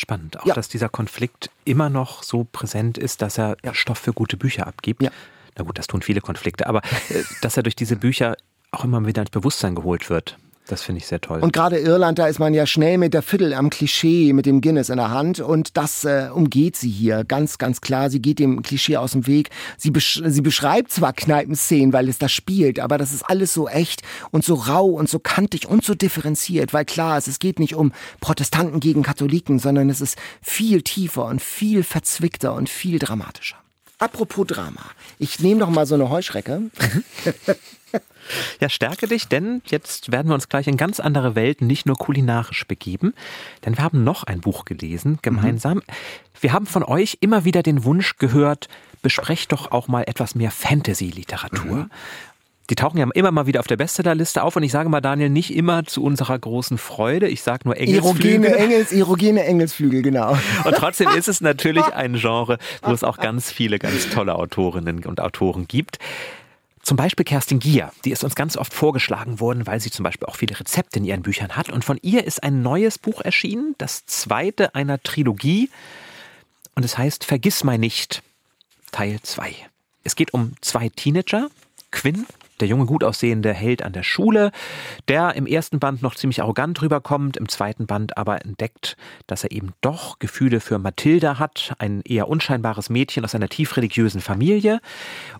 Spannend, auch ja. dass dieser Konflikt immer noch so präsent ist, dass er ja. Stoff für gute Bücher abgibt. Ja. Na gut, das tun viele Konflikte, aber äh, dass er durch diese Bücher auch immer wieder ins Bewusstsein geholt wird. Das finde ich sehr toll. Und gerade Irland, da ist man ja schnell mit der Viertel am Klischee, mit dem Guinness in der Hand. Und das äh, umgeht sie hier ganz, ganz klar. Sie geht dem Klischee aus dem Weg. Sie, besch sie beschreibt zwar Kneipenszenen, weil es da spielt, aber das ist alles so echt und so rau und so kantig und so differenziert. Weil klar ist, es geht nicht um Protestanten gegen Katholiken, sondern es ist viel tiefer und viel verzwickter und viel dramatischer. Apropos Drama. Ich nehme noch mal so eine Heuschrecke. Ja, stärke dich, denn jetzt werden wir uns gleich in ganz andere Welten, nicht nur kulinarisch begeben. Denn wir haben noch ein Buch gelesen, gemeinsam. Mhm. Wir haben von euch immer wieder den Wunsch gehört, besprecht doch auch mal etwas mehr Fantasy-Literatur. Mhm. Die tauchen ja immer mal wieder auf der Bestsellerliste auf und ich sage mal, Daniel, nicht immer zu unserer großen Freude. Ich sage nur Engelsflügel. Erogene, Engels, erogene Engelsflügel, genau. Und trotzdem ist es natürlich ein Genre, wo es auch ganz viele ganz tolle Autorinnen und Autoren gibt. Zum Beispiel Kerstin Gier, die ist uns ganz oft vorgeschlagen worden, weil sie zum Beispiel auch viele Rezepte in ihren Büchern hat. Und von ihr ist ein neues Buch erschienen, das zweite einer Trilogie. Und es heißt Vergiss mal nicht, Teil 2. Es geht um zwei Teenager, Quinn der junge, gut aussehende Held an der Schule, der im ersten Band noch ziemlich arrogant rüberkommt, im zweiten Band aber entdeckt, dass er eben doch Gefühle für Mathilda hat, ein eher unscheinbares Mädchen aus einer tiefreligiösen Familie.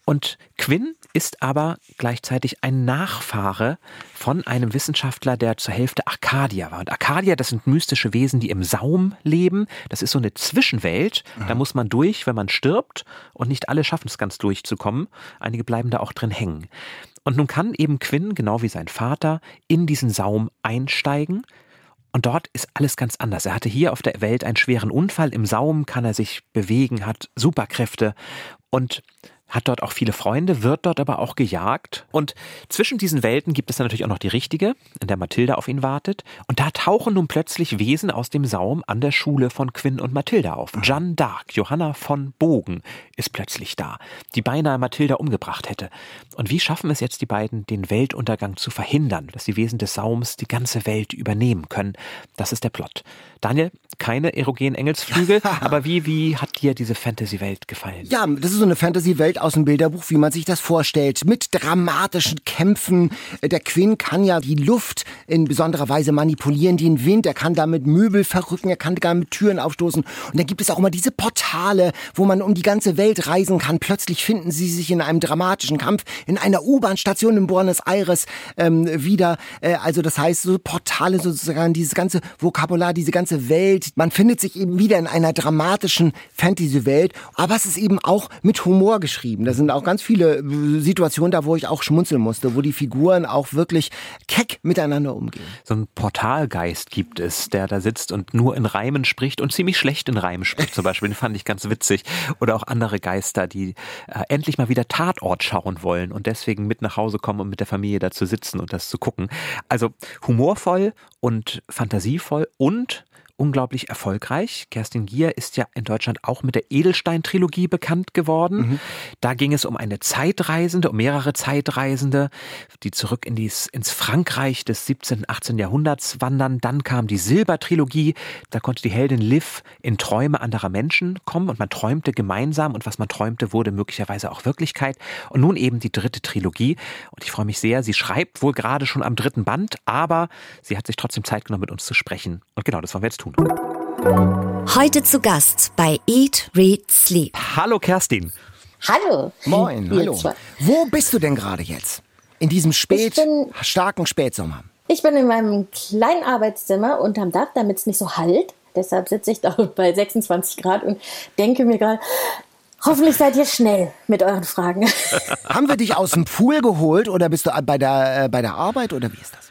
Und Quinn ist aber gleichzeitig ein Nachfahre von einem Wissenschaftler, der zur Hälfte Arcadia war. Und Arcadia, das sind mystische Wesen, die im Saum leben. Das ist so eine Zwischenwelt. Da muss man durch, wenn man stirbt. Und nicht alle schaffen es ganz durchzukommen. Einige bleiben da auch drin hängen. Und nun kann eben Quinn, genau wie sein Vater, in diesen Saum einsteigen. Und dort ist alles ganz anders. Er hatte hier auf der Welt einen schweren Unfall. Im Saum kann er sich bewegen, hat Superkräfte. Und hat dort auch viele Freunde, wird dort aber auch gejagt. Und zwischen diesen Welten gibt es dann natürlich auch noch die richtige, in der Mathilda auf ihn wartet. Und da tauchen nun plötzlich Wesen aus dem Saum an der Schule von Quinn und Mathilda auf. Jeanne d'Arc, Johanna von Bogen, ist plötzlich da, die beinahe Mathilda umgebracht hätte. Und wie schaffen es jetzt die beiden, den Weltuntergang zu verhindern, dass die Wesen des Saums die ganze Welt übernehmen können? Das ist der Plot. Daniel, keine erogenen Engelsflügel, aber wie, wie hat dir diese Fantasy-Welt gefallen? Ja, das ist so eine Fantasy-Welt aus dem Bilderbuch, wie man sich das vorstellt, mit dramatischen Kämpfen. Der Quinn kann ja die Luft in besonderer Weise manipulieren, den Wind, er kann damit Möbel verrücken, er kann damit Türen aufstoßen. Und dann gibt es auch immer diese Portale, wo man um die ganze Welt reisen kann. Plötzlich finden sie sich in einem dramatischen Kampf in einer U-Bahn-Station in Buenos Aires ähm, wieder. Äh, also das heißt, so Portale sozusagen, dieses ganze Vokabular, diese ganze Welt. Man findet sich eben wieder in einer dramatischen Fantasy-Welt, aber es ist eben auch mit Humor geschrieben. Da sind auch ganz viele äh, Situationen da, wo ich auch schmunzeln musste, wo die Figuren auch wirklich keck miteinander umgehen. So ein Portalgeist gibt es, der da sitzt und nur in Reimen spricht und ziemlich schlecht in Reimen spricht zum Beispiel. Den fand ich ganz witzig. Oder auch andere Geister, die äh, endlich mal wieder Tatort schauen wollen und deswegen mit nach Hause kommen, um mit der Familie da zu sitzen und das zu gucken. Also humorvoll und fantasievoll und unglaublich erfolgreich. Kerstin Gier ist ja in Deutschland auch mit der Edelstein-Trilogie bekannt geworden. Mhm. Da ging es um eine Zeitreisende, um mehrere Zeitreisende, die zurück in dies, ins Frankreich des 17., 18. Jahrhunderts wandern. Dann kam die Silbertrilogie. Da konnte die Heldin Liv in Träume anderer Menschen kommen und man träumte gemeinsam und was man träumte, wurde möglicherweise auch Wirklichkeit. Und nun eben die dritte Trilogie. Und ich freue mich sehr. Sie schreibt wohl gerade schon am dritten Band, aber sie hat sich trotzdem Zeit genommen, mit uns zu sprechen. Und genau, das wollen wir jetzt tun tun. Heute zu Gast bei Eat, Read, Sleep. Hallo Kerstin. Hallo. Moin, hallo. Wo bist du denn gerade jetzt? In diesem spät, bin, starken Spätsommer. Ich bin in meinem kleinen Arbeitszimmer unterm Dach, damit es nicht so halt. Deshalb sitze ich da bei 26 Grad und denke mir gerade, Hoffentlich seid ihr schnell mit euren Fragen. Haben wir dich aus dem Pool geholt oder bist du bei der, äh, bei der Arbeit oder wie ist das?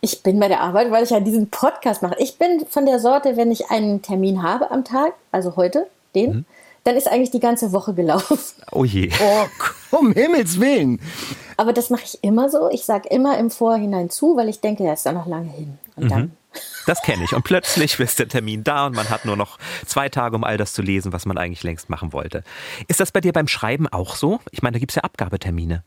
Ich bin bei der Arbeit, weil ich ja diesen Podcast mache. Ich bin von der Sorte, wenn ich einen Termin habe am Tag, also heute, den, mhm. dann ist eigentlich die ganze Woche gelaufen. Oh je. Oh, um Himmels Willen. Aber das mache ich immer so. Ich sage immer im Vorhinein zu, weil ich denke, er ist da noch lange hin. Und mhm. dann das kenne ich. Und plötzlich ist der Termin da und man hat nur noch zwei Tage, um all das zu lesen, was man eigentlich längst machen wollte. Ist das bei dir beim Schreiben auch so? Ich meine, da gibt es ja Abgabetermine.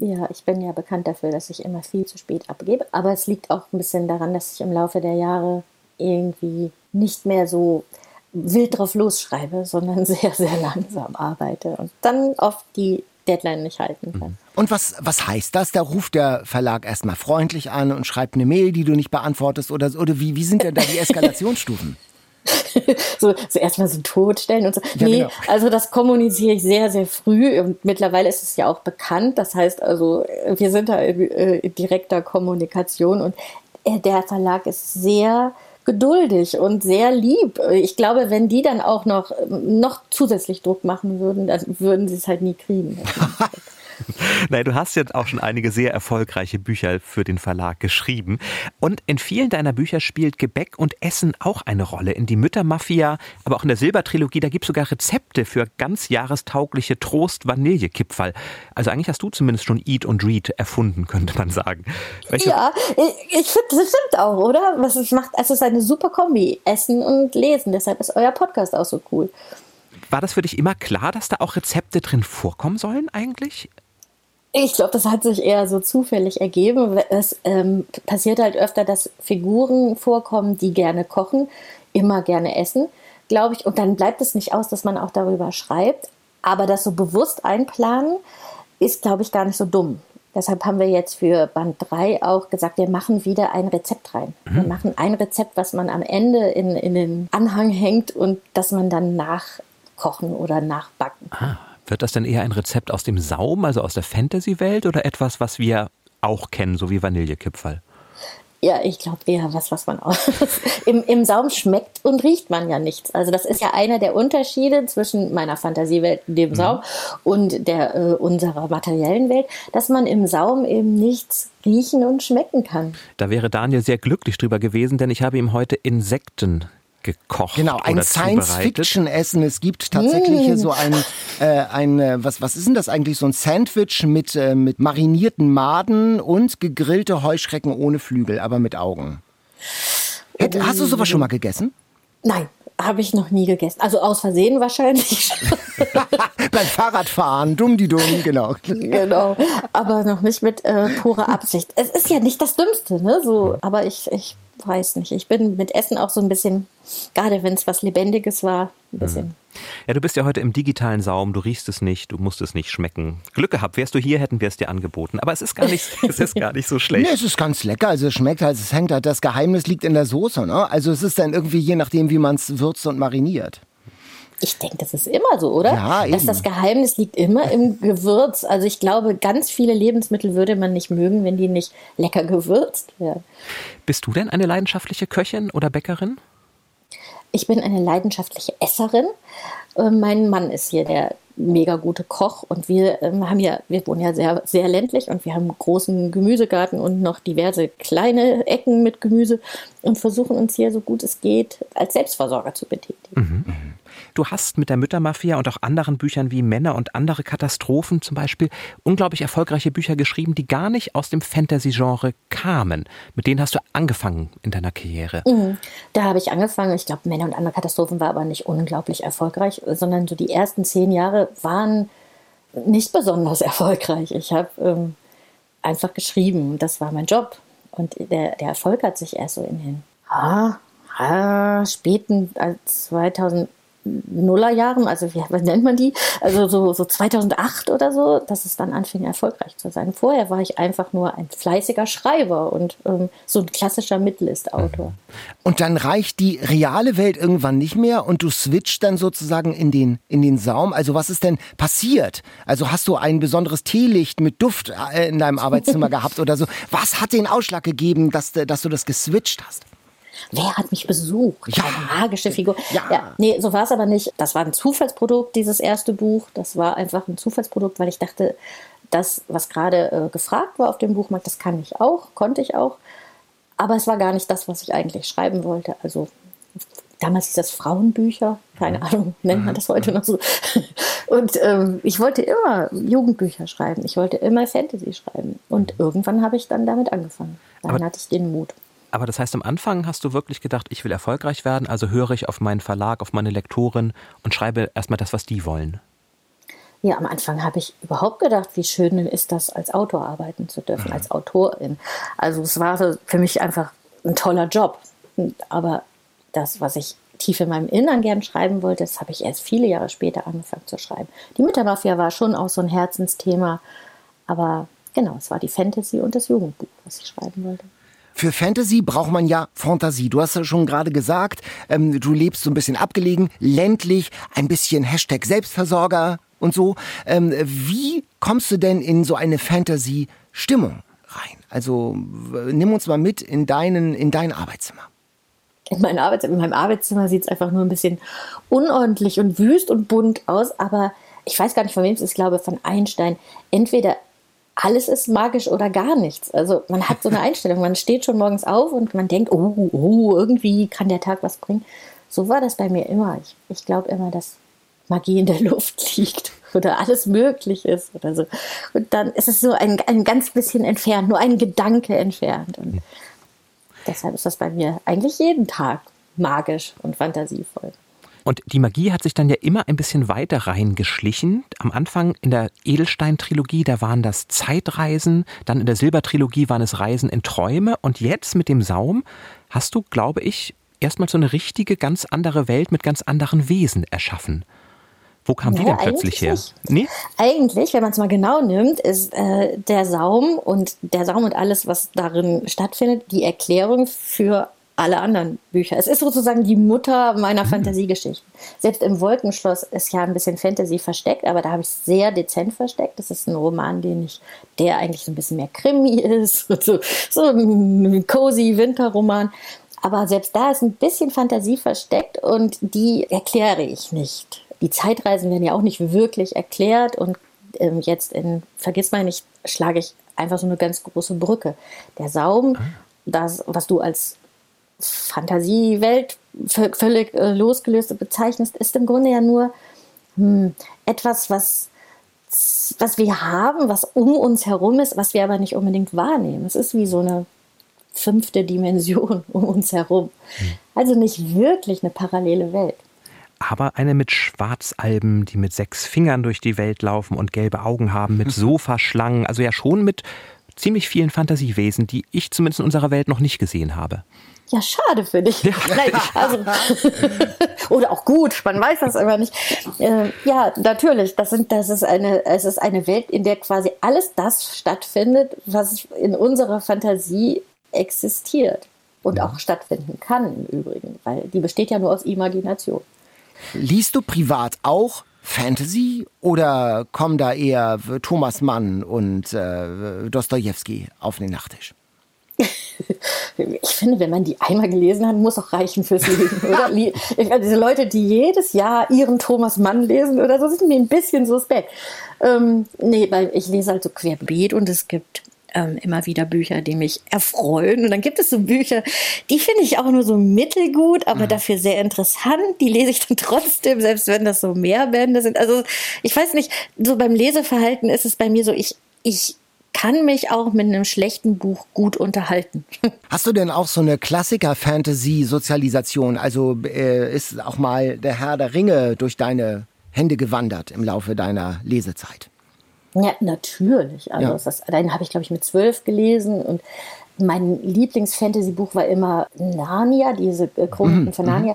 Ja, ich bin ja bekannt dafür, dass ich immer viel zu spät abgebe. Aber es liegt auch ein bisschen daran, dass ich im Laufe der Jahre irgendwie nicht mehr so wild drauf losschreibe, sondern sehr, sehr langsam arbeite und dann oft die Deadline nicht halten kann. Mhm. Und was, was heißt das? Da ruft der Verlag erstmal freundlich an und schreibt eine Mail, die du nicht beantwortest oder, oder wie, wie sind denn da die Eskalationsstufen? so, so erstmal so totstellen und so. Ja, nee, genau. also das kommuniziere ich sehr, sehr früh und mittlerweile ist es ja auch bekannt. Das heißt also, wir sind da in, äh, in direkter Kommunikation und äh, der Verlag ist sehr geduldig und sehr lieb. Ich glaube, wenn die dann auch noch, noch zusätzlich Druck machen würden, dann würden sie es halt nie kriegen. Nein, du hast jetzt auch schon einige sehr erfolgreiche Bücher für den Verlag geschrieben. Und in vielen deiner Bücher spielt Gebäck und Essen auch eine Rolle. In die Müttermafia, aber auch in der Silbertrilogie, da gibt es sogar Rezepte für ganz jahrestaugliche Trost-Vanillekipferl. Also eigentlich hast du zumindest schon Eat und Read erfunden, könnte man sagen. Welche ja, ich, ich finde, das stimmt auch, oder? Was es macht, es ist eine super Kombi. Essen und Lesen. Deshalb ist euer Podcast auch so cool. War das für dich immer klar, dass da auch Rezepte drin vorkommen sollen eigentlich? Ich glaube, das hat sich eher so zufällig ergeben. Es ähm, passiert halt öfter, dass Figuren vorkommen, die gerne kochen, immer gerne essen, glaube ich. Und dann bleibt es nicht aus, dass man auch darüber schreibt. Aber das so bewusst einplanen, ist, glaube ich, gar nicht so dumm. Deshalb haben wir jetzt für Band 3 auch gesagt, wir machen wieder ein Rezept rein. Mhm. Wir machen ein Rezept, was man am Ende in, in den Anhang hängt und das man dann nachkochen oder nachbacken. Ah. Wird das denn eher ein Rezept aus dem Saum, also aus der Fantasy-Welt, oder etwas, was wir auch kennen, so wie Vanillekipferl? Ja, ich glaube eher was, was man auch. Im, Im Saum schmeckt und riecht man ja nichts. Also das ist ja einer der Unterschiede zwischen meiner Fantasiewelt, dem mhm. Saum, und der äh, unserer materiellen Welt, dass man im Saum eben nichts riechen und schmecken kann. Da wäre Daniel sehr glücklich drüber gewesen, denn ich habe ihm heute Insekten gekocht. Genau, ein Science-Fiction-Essen. Es gibt tatsächlich hier so ein, äh, ein äh, was, was ist denn das eigentlich? So ein Sandwich mit, äh, mit marinierten Maden und gegrillte Heuschrecken ohne Flügel, aber mit Augen. Hätt, hast du sowas schon mal gegessen? Nein, habe ich noch nie gegessen. Also aus Versehen wahrscheinlich. Beim Fahrradfahren, dumm die dumm, genau. Genau, aber noch nicht mit äh, purer Absicht. Es ist ja nicht das Dümmste, ne? So, aber ich, ich weiß nicht. Ich bin mit Essen auch so ein bisschen, gerade wenn es was Lebendiges war, ein bisschen. Mhm. Ja, du bist ja heute im digitalen Saum, du riechst es nicht, du musst es nicht schmecken. Glück gehabt, wärst du hier, hätten wir es dir angeboten. Aber es ist gar nicht, es ist gar nicht so schlecht. Nee, es ist ganz lecker. Also es schmeckt halt, es hängt halt, das Geheimnis liegt in der Soße. Ne? Also es ist dann irgendwie je nachdem, wie man es würzt und mariniert. Ich denke, das ist immer so, oder? Ja, eben. Dass das Geheimnis liegt immer im Gewürz. Also ich glaube, ganz viele Lebensmittel würde man nicht mögen, wenn die nicht lecker gewürzt wären. Bist du denn eine leidenschaftliche Köchin oder Bäckerin? Ich bin eine leidenschaftliche Esserin. Äh, mein Mann ist hier der mega gute Koch und wir ähm, haben ja, wir wohnen ja sehr, sehr ländlich und wir haben einen großen Gemüsegarten und noch diverse kleine Ecken mit Gemüse und versuchen uns hier so gut es geht als Selbstversorger zu betätigen. Mhm. Du hast mit der Müttermafia und auch anderen Büchern wie Männer und andere Katastrophen zum Beispiel unglaublich erfolgreiche Bücher geschrieben, die gar nicht aus dem Fantasy-Genre kamen. Mit denen hast du angefangen in deiner Karriere. Mhm. Da habe ich angefangen. Ich glaube, Männer und andere Katastrophen war aber nicht unglaublich erfolgreich, sondern so die ersten zehn Jahre waren nicht besonders erfolgreich. Ich habe ähm, einfach geschrieben. Das war mein Job. Und der, der Erfolg hat sich erst so in den ah, ah, späten 2000 Nullerjahren, also wie, was nennt man die? Also so, so 2008 oder so, dass es dann anfing erfolgreich zu sein. Vorher war ich einfach nur ein fleißiger Schreiber und ähm, so ein klassischer Mittelistautor. Mhm. Und dann reicht die reale Welt irgendwann nicht mehr und du switcht dann sozusagen in den, in den Saum. Also was ist denn passiert? Also hast du ein besonderes Teelicht mit Duft äh, in deinem Arbeitszimmer gehabt oder so? Was hat den Ausschlag gegeben, dass, dass du das geswitcht hast? Wer hat mich besucht? Ja. Eine magische Figur. Ja. ja. Nee, so war es aber nicht. Das war ein Zufallsprodukt, dieses erste Buch. Das war einfach ein Zufallsprodukt, weil ich dachte, das, was gerade äh, gefragt war auf dem Buchmarkt, das kann ich auch, konnte ich auch. Aber es war gar nicht das, was ich eigentlich schreiben wollte. Also damals hieß das Frauenbücher, keine Mhm. Ahnung, nennt man das heute noch so. Und ähm, ich wollte immer Jugendbücher schreiben, ich wollte immer Fantasy schreiben. Und irgendwann habe ich dann damit angefangen. Dann Mhm. Aber- hatte ich den Mut. Aber das heißt, am Anfang hast du wirklich gedacht, ich will erfolgreich werden, also höre ich auf meinen Verlag, auf meine Lektorin und schreibe erstmal das, was die wollen. Ja, am Anfang habe ich überhaupt gedacht, wie schön ist das, als Autor arbeiten zu dürfen, als Autorin. Also es war für mich einfach ein toller Job. Aber das, was ich tief in meinem Innern gern schreiben wollte, das habe ich erst viele Jahre später angefangen zu schreiben. Die Müttermafia war schon auch so ein Herzensthema. Aber genau, es war die Fantasy und das Jugendbuch, was ich schreiben wollte. Für Fantasy braucht man ja Fantasie. Du hast ja schon gerade gesagt, ähm, du lebst so ein bisschen abgelegen, ländlich, ein bisschen Hashtag Selbstversorger und so. Ähm, wie kommst du denn in so eine Fantasy-Stimmung rein? Also nimm uns mal mit in, deinen, in dein Arbeitszimmer. in, mein Arbeits in meinem Arbeitszimmer sieht es einfach nur ein bisschen unordentlich und wüst und bunt aus, aber ich weiß gar nicht, von wem es ist, ich glaube von Einstein. Entweder alles ist magisch oder gar nichts. Also man hat so eine Einstellung, man steht schon morgens auf und man denkt, oh, oh, irgendwie kann der Tag was bringen. So war das bei mir immer. Ich, ich glaube immer, dass Magie in der Luft liegt oder alles möglich ist oder so. Und dann ist es so ein, ein ganz bisschen entfernt, nur ein Gedanke entfernt. Und deshalb ist das bei mir eigentlich jeden Tag magisch und fantasievoll. Und die Magie hat sich dann ja immer ein bisschen weiter reingeschlichen. Am Anfang in der Edelstein-Trilogie, da waren das Zeitreisen, dann in der Silber-Trilogie waren es Reisen in Träume und jetzt mit dem Saum hast du, glaube ich, erstmal so eine richtige, ganz andere Welt mit ganz anderen Wesen erschaffen. Wo kam die Ja, denn plötzlich her? eigentlich Nee? Eigentlich, wenn man es mal genau nimmt, ist äh, der Saum und der Saum und alles, was darin stattfindet, die Erklärung für alle anderen Bücher. Es ist sozusagen die Mutter meiner Fantasiegeschichten. Selbst im Wolkenschloss ist ja ein bisschen Fantasy versteckt, aber da habe ich es sehr dezent versteckt. Das ist ein Roman, den ich, der eigentlich so ein bisschen mehr Krimi ist, so, so ein cozy Winterroman. Aber selbst da ist ein bisschen Fantasie versteckt und die erkläre ich nicht. Die Zeitreisen werden ja auch nicht wirklich erklärt und ähm, jetzt in Vergiss mal nicht schlage ich einfach so eine ganz große Brücke. Der Saum, das, was du als Fantasiewelt völlig äh, losgelöst bezeichnest, ist im Grunde ja nur hm, etwas, was, was wir haben, was um uns herum ist, was wir aber nicht unbedingt wahrnehmen. Es ist wie so eine fünfte Dimension um uns herum. Also nicht wirklich eine parallele Welt. Aber eine mit Schwarzalben, die mit sechs Fingern durch die Welt laufen und gelbe Augen haben, mit Sofaschlangen, also ja schon mit ziemlich vielen Fantasiewesen, die ich zumindest in unserer Welt noch nicht gesehen habe. Ja, schade für dich. Nein, also, oder auch gut, man weiß das immer nicht. Äh, ja, natürlich, das, sind, das ist eine, es ist eine Welt, in der quasi alles das stattfindet, was in unserer Fantasie existiert und auch stattfinden kann im Übrigen, weil die besteht ja nur aus Imagination. Liest du privat auch Fantasy oder kommen da eher Thomas Mann und äh, Dostoevsky auf den Nachttisch? Ich finde, wenn man die einmal gelesen hat, muss auch reichen fürs Leben, oder? Ich- also Diese Leute, die jedes Jahr ihren Thomas Mann lesen oder so, sind mir ein bisschen suspekt. Ähm, nee, weil ich lese halt so querbeet und es gibt ähm, immer wieder Bücher, die mich erfreuen. Und dann gibt es so Bücher, die finde ich auch nur so mittelgut, aber dafür sehr interessant. Die lese ich dann trotzdem, selbst wenn das so mehr Bände sind. Also ich weiß nicht, so beim Leseverhalten ist es bei mir so, ich, ich kann mich auch mit einem schlechten Buch gut unterhalten. Hast du denn auch so eine Klassiker-Fantasy-Sozialisation? Also äh, ist auch mal der Herr der Ringe durch deine Hände gewandert im Laufe deiner Lesezeit? Ja, natürlich. Also Ja. das, den habe ich, glaube ich, mit zwölf gelesen und mein Lieblings-Fantasy-Buch war immer Narnia, diese äh, Chroniken von Narnia.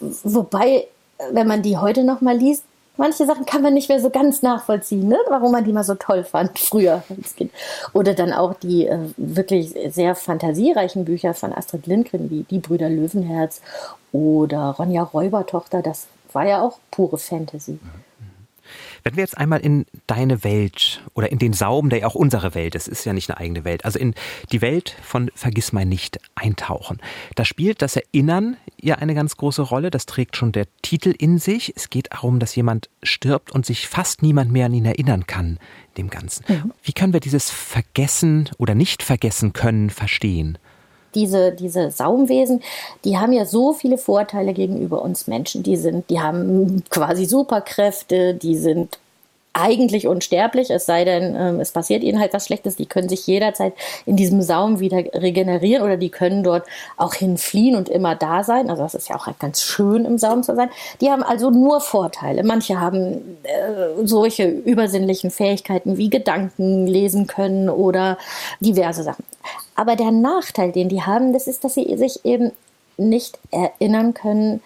Wobei, wenn man die heute noch mal liest, manche Sachen kann man nicht mehr so ganz nachvollziehen, ne? warum man die mal so toll fand früher als Kind. Oder dann auch die äh, wirklich sehr fantasiereichen Bücher von Astrid Lindgren, wie Die Brüder Löwenherz oder Ronja Räubertochter, das war ja auch pure Fantasy. Wenn wir jetzt einmal in deine Welt oder in den Saum, der ja auch unsere Welt ist, ist ja nicht eine eigene Welt, also in die Welt von Vergiss mein nicht eintauchen. Da spielt das Erinnern ja eine ganz große Rolle. Das trägt schon der Titel in sich. Es geht darum, dass jemand stirbt und sich fast niemand mehr an ihn erinnern kann, dem Ganzen. Mhm. Wie können wir dieses Vergessen oder nicht vergessen können verstehen? Diese, diese Saumwesen, die haben ja so viele Vorteile gegenüber uns Menschen. Die sind, die haben quasi Superkräfte, die sind eigentlich unsterblich, es sei denn, ähm, es passiert ihnen halt was Schlechtes. Die können sich jederzeit in diesem Saum wieder regenerieren oder die können dort auch hinfliehen und immer da sein. Also das ist ja auch halt ganz schön im Saum zu sein. Die haben also nur Vorteile. Manche haben äh, solche übersinnlichen Fähigkeiten wie Gedanken lesen können oder diverse Sachen. Aber der Nachteil, den die haben, das ist, dass sie sich eben nicht erinnern können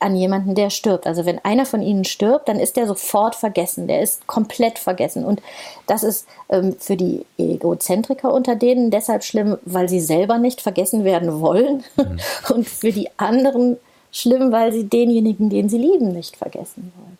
an jemanden, der stirbt. Also wenn einer von ihnen stirbt, dann ist der sofort vergessen. Der ist komplett vergessen. Und das ist ähm, für die Egozentriker unter denen deshalb schlimm, weil sie selber nicht vergessen werden wollen. Mhm. Und für die anderen schlimm, weil sie denjenigen, den sie lieben, nicht vergessen wollen.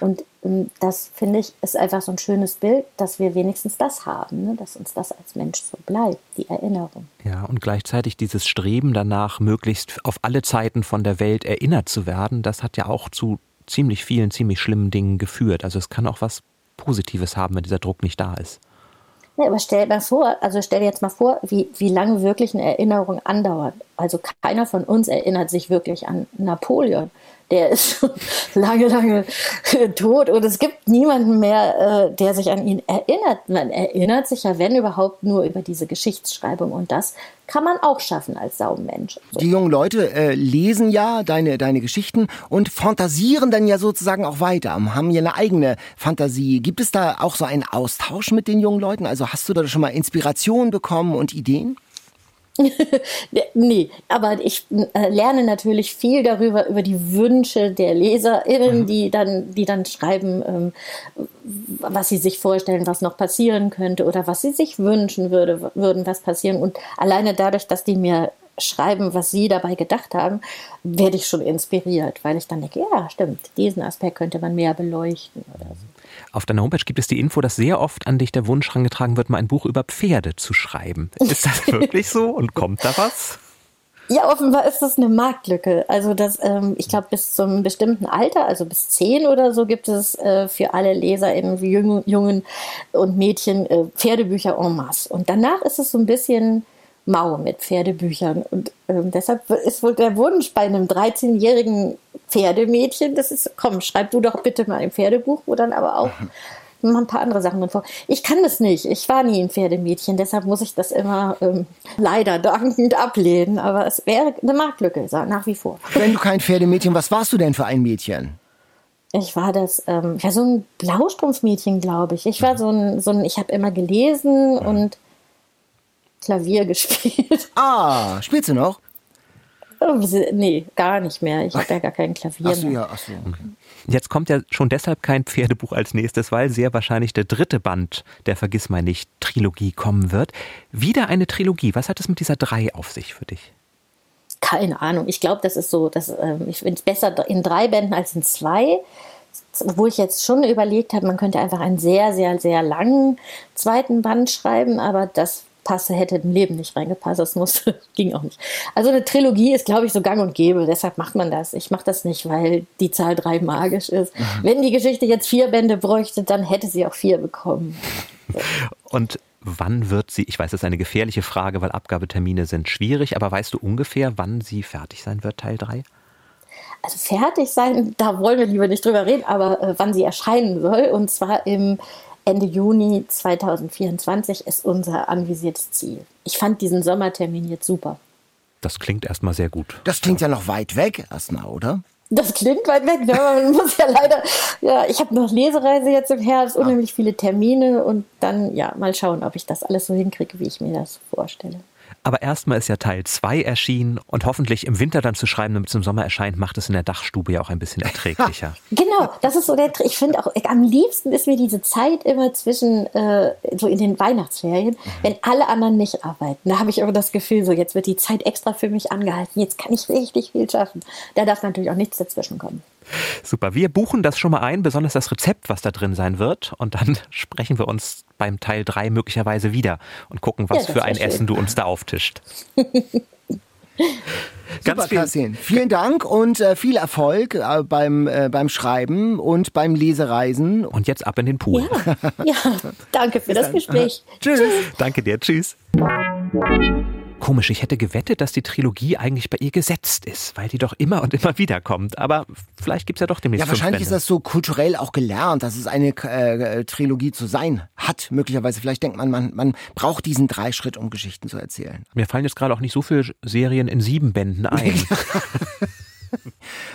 Und ähm, das finde ich ist einfach so ein schönes Bild, dass wir wenigstens das haben, ne? dass uns das als Mensch so bleibt, die Erinnerung. Ja, und gleichzeitig dieses Streben danach, möglichst auf alle Zeiten von der Welt erinnert zu werden, das hat ja auch zu ziemlich vielen, ziemlich schlimmen Dingen geführt. Also es kann auch was Positives haben, wenn dieser Druck nicht da ist. Ja, aber stell dir mal vor, also stell dir jetzt mal vor, wie, wie lange wirklich eine Erinnerung andauert. Also keiner von uns erinnert sich wirklich an Napoleon der ist schon lange, lange tot und es gibt niemanden mehr, äh, der sich an ihn erinnert. Man erinnert sich ja, wenn überhaupt, nur über diese Geschichtsschreibung und das kann man auch schaffen als Saumensch. So. Die jungen Leute äh, lesen ja deine, deine Geschichten und fantasieren dann ja sozusagen auch weiter, haben ja eine eigene Fantasie. Gibt es da auch so einen Austausch mit den jungen Leuten? Also hast du da schon mal Inspiration bekommen und Ideen? nee, aber ich äh, lerne natürlich viel darüber, über die Wünsche der LeserInnen, mhm. die dann, die dann schreiben, ähm, was sie sich vorstellen, was noch passieren könnte oder was sie sich wünschen würde, würden, was passieren. Und alleine dadurch, dass die mir schreiben, was sie dabei gedacht haben, werde ich schon inspiriert, weil ich dann denke, ja, stimmt, diesen Aspekt könnte man mehr beleuchten oder so. Auf deiner Homepage gibt es die Info, dass sehr oft an dich der Wunsch herangetragen wird, mal ein Buch über Pferde zu schreiben. Ist das wirklich so und kommt da was? Ja, offenbar ist das eine Marktlücke. Also das, ähm, ich glaube, bis zum bestimmten Alter, also bis zehn oder so, gibt es äh, für alle wie Jungen, Jungen und Mädchen, äh, Pferdebücher en masse. Und danach ist es so ein bisschen mau mit Pferdebüchern. Und ähm, deshalb ist wohl der Wunsch bei einem 13-jährigen Pferdemädchen, das ist, komm, schreib du doch bitte mal ein Pferdebuch, wo dann aber auch mal ein paar andere Sachen drin vor. Ich kann das nicht. Ich war nie ein Pferdemädchen, deshalb muss ich das immer ähm, leider dankend ablehnen. Aber es wäre eine Marktlücke, nach wie vor. Wenn du kein Pferdemädchen, was warst du denn für ein Mädchen? Ich war das, ähm, ich war so ein Blaustrumpfmädchen, glaube ich. Ich war so ein, so ein ich habe immer gelesen und Klavier gespielt. Ah, spielst du noch? Oh, nee, gar nicht mehr. Ich habe ja gar kein Klavier ach so, mehr. Ja, ach so, okay. Jetzt kommt ja schon deshalb kein Pferdebuch als nächstes, weil sehr wahrscheinlich der dritte Band der Vergissmeinnicht Trilogie kommen wird. Wieder eine Trilogie. Was hat es mit dieser drei auf sich für dich? Keine Ahnung. Ich glaube, das ist so, dass, äh, ich finde es besser in drei Bänden als in zwei. Wo ich jetzt schon überlegt habe, man könnte einfach einen sehr, sehr, sehr langen zweiten Band schreiben, aber das passe, hätte im Leben nicht reingepasst. Das musste, ging auch nicht. Also eine Trilogie ist, glaube ich, so gang und gäbe. Deshalb macht man das. Ich mache das nicht, weil die Zahl drei magisch ist. Mhm. Wenn die Geschichte jetzt vier Bände bräuchte, dann hätte sie auch vier bekommen. Und wann wird sie, ich weiß, das ist eine gefährliche Frage, weil Abgabetermine sind schwierig, aber weißt du ungefähr, wann sie fertig sein wird, Teil 3? Also fertig sein, da wollen wir lieber nicht drüber reden, aber äh, wann sie erscheinen soll. Und zwar im Ende Juni 2024 ist unser anvisiertes Ziel. Ich fand diesen Sommertermin jetzt super. Das klingt erstmal sehr gut. Das klingt ja noch weit weg erstmal, oder? Das klingt weit weg, ne? man muss ja leider, ja, ich habe noch Lesereise jetzt im Herbst, unheimlich viele Termine und dann, ja, mal schauen, ob ich das alles so hinkriege, wie ich mir das vorstelle. Aber erstmal ist ja Teil 2 erschienen und hoffentlich im Winter dann zu schreiben, damit es im Sommer erscheint, macht es in der Dachstube ja auch ein bisschen erträglicher. genau, das ist so der Ich finde auch, am liebsten ist mir diese Zeit immer zwischen, äh, so in den Weihnachtsferien, mhm. wenn alle anderen nicht arbeiten. Da habe ich immer das Gefühl, so jetzt wird die Zeit extra für mich angehalten, jetzt kann ich richtig viel schaffen. Da darf natürlich auch nichts dazwischen kommen. Super. Wir buchen das schon mal ein, besonders das Rezept, was da drin sein wird. Und dann sprechen wir uns beim Teil 3 möglicherweise wieder und gucken, was ja, für ein schön. Essen du uns da auftischt. Ganz Super, Kassin. Vielen Dank und äh, viel Erfolg äh, beim, äh, beim Schreiben und beim Lesereisen. Und jetzt ab in den Pool. Ja, ja danke für das Gespräch. Tschüss. Tschüss. Danke dir. Tschüss. Komisch, ich hätte gewettet, dass die Trilogie eigentlich bei ihr gesetzt ist, weil die doch immer und immer wieder kommt. Aber vielleicht gibt es ja doch demnächst Ja, wahrscheinlich ist das so kulturell auch gelernt, dass es eine äh, Trilogie zu sein hat. Möglicherweise, vielleicht denkt man, man, man braucht diesen Dreischritt, um Geschichten zu erzählen. Mir fallen jetzt gerade auch nicht so viele Serien in sieben Bänden ein.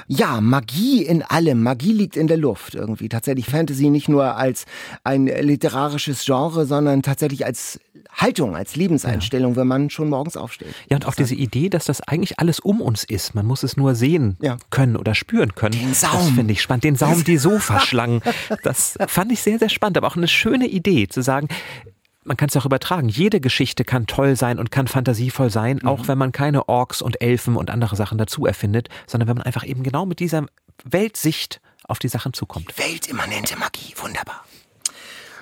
Ja, Magie in allem. Magie liegt in der Luft irgendwie. Tatsächlich Fantasy nicht nur als ein literarisches Genre, sondern tatsächlich als Haltung, als Lebenseinstellung, ja. wenn man schon morgens aufsteht. Ja, und auch diese Idee, dass das eigentlich alles um uns ist. Man muss es nur sehen ja. können oder spüren können. Den Saum. Das finde ich spannend. Den Saum, die Sofaschlangen. Das fand ich sehr, sehr spannend. Aber auch eine schöne Idee zu sagen, man kann es auch übertragen. Jede Geschichte kann toll sein und kann fantasievoll sein, mhm. auch wenn man keine Orks und Elfen und andere Sachen dazu erfindet, sondern wenn man einfach eben genau mit dieser Weltsicht auf die Sachen zukommt. Weltimmanente Magie, wunderbar.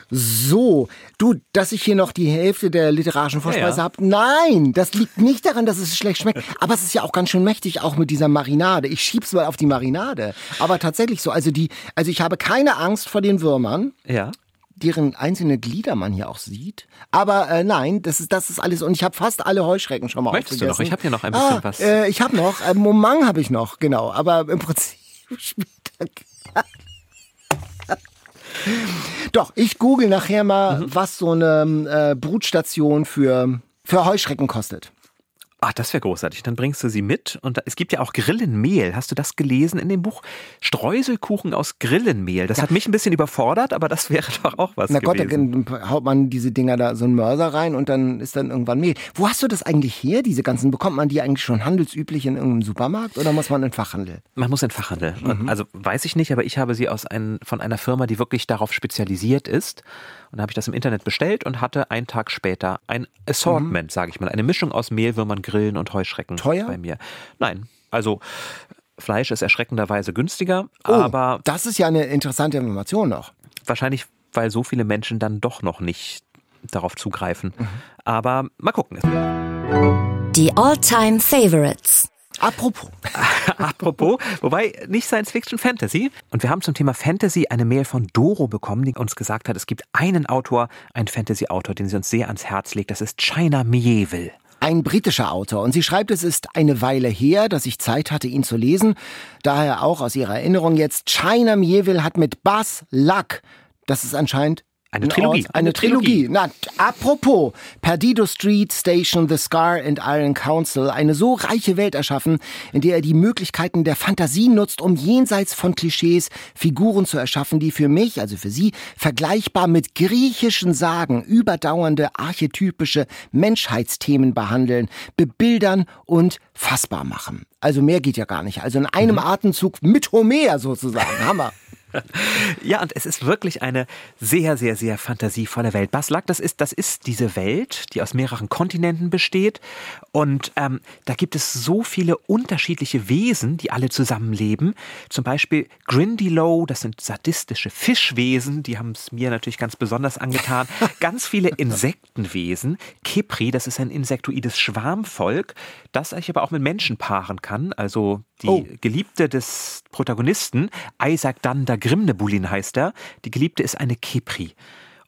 So, du, dass ich hier noch die Hälfte der literarischen Vorspeise ja, ja. habe. Nein, das liegt nicht daran, dass es schlecht schmeckt. Aber es ist ja auch ganz schön mächtig, auch mit dieser Marinade. Ich schieb's mal auf die Marinade. Aber tatsächlich so, also die, also ich habe keine Angst vor den Würmern. Ja deren einzelne Glieder man hier auch sieht. Aber äh, nein, das ist das ist alles und ich habe fast alle Heuschrecken schon mal Möchtest du noch? Ich habe hier noch ein bisschen ah, was. Äh, ich habe noch, äh, Momang habe ich noch, genau. Aber im Prinzip Doch, ich google nachher mal, mhm. was so eine äh, Brutstation für, für Heuschrecken kostet. Ach, das wäre großartig. Dann bringst du sie mit. Und es gibt ja auch Grillenmehl. Hast du das gelesen in dem Buch? Streuselkuchen aus Grillenmehl. Das ja. hat mich ein bisschen überfordert, aber das wäre doch auch was Na gewesen. Gott, da haut man diese Dinger da so einen Mörser rein und dann ist dann irgendwann Mehl. Wo hast du das eigentlich her, diese ganzen? Bekommt man die eigentlich schon handelsüblich in irgendeinem Supermarkt oder muss man in Fachhandel? Man muss in Fachhandel. Mhm. Also weiß ich nicht, aber ich habe sie aus ein, von einer Firma, die wirklich darauf spezialisiert ist. Und da habe ich das im Internet bestellt und hatte einen Tag später ein Assortment, mhm. sage ich mal. Eine Mischung aus Mehlwürmern, Grillen und Heuschrecken. Teuer? Bei mir. Nein. Also Fleisch ist erschreckenderweise günstiger, oh, aber. Das ist ja eine interessante Information noch. Wahrscheinlich, weil so viele Menschen dann doch noch nicht darauf zugreifen. Mhm. Aber mal gucken. Die All-Time Favorites. Apropos. Apropos, wobei nicht Science Fiction Fantasy. Und wir haben zum Thema Fantasy eine Mail von Doro bekommen, die uns gesagt hat, es gibt einen Autor, einen Fantasy-Autor, den sie uns sehr ans Herz legt. Das ist China Mieville. Ein britischer Autor. Und sie schreibt, es ist eine Weile her, dass ich Zeit hatte, ihn zu lesen. Daher auch aus ihrer Erinnerung jetzt, China Mieville hat mit Buzz Luck, das ist anscheinend eine Trilogie. Eine, eine Trilogie. Trilogie. Na, apropos, Perdido Street, Station, The Scar and Iron Council, eine so reiche Welt erschaffen, in der er die Möglichkeiten der Fantasie nutzt, um jenseits von Klischees Figuren zu erschaffen, die für mich, also für sie, vergleichbar mit griechischen Sagen überdauernde archetypische Menschheitsthemen behandeln, bebildern und fassbar machen. Also mehr geht ja gar nicht. Also in einem mhm. Atemzug mit Homer sozusagen. Hammer. ja, und es ist wirklich eine sehr, sehr, sehr fantasievolle Welt. Baslak, das ist, das ist diese Welt, die aus mehreren Kontinenten besteht. Und ähm, da gibt es so viele unterschiedliche Wesen, die alle zusammenleben. Zum Beispiel Grindylow, das sind sadistische Fischwesen, die haben es mir natürlich ganz besonders angetan. Ganz viele Insektenwesen. Kipri, das ist ein insektoides Schwarmvolk, das sich aber auch mit Menschen paaren kann. Also die oh. Geliebte des Protagonisten, Isaac Grimnebulin heißt er. Die Geliebte ist eine Kepri.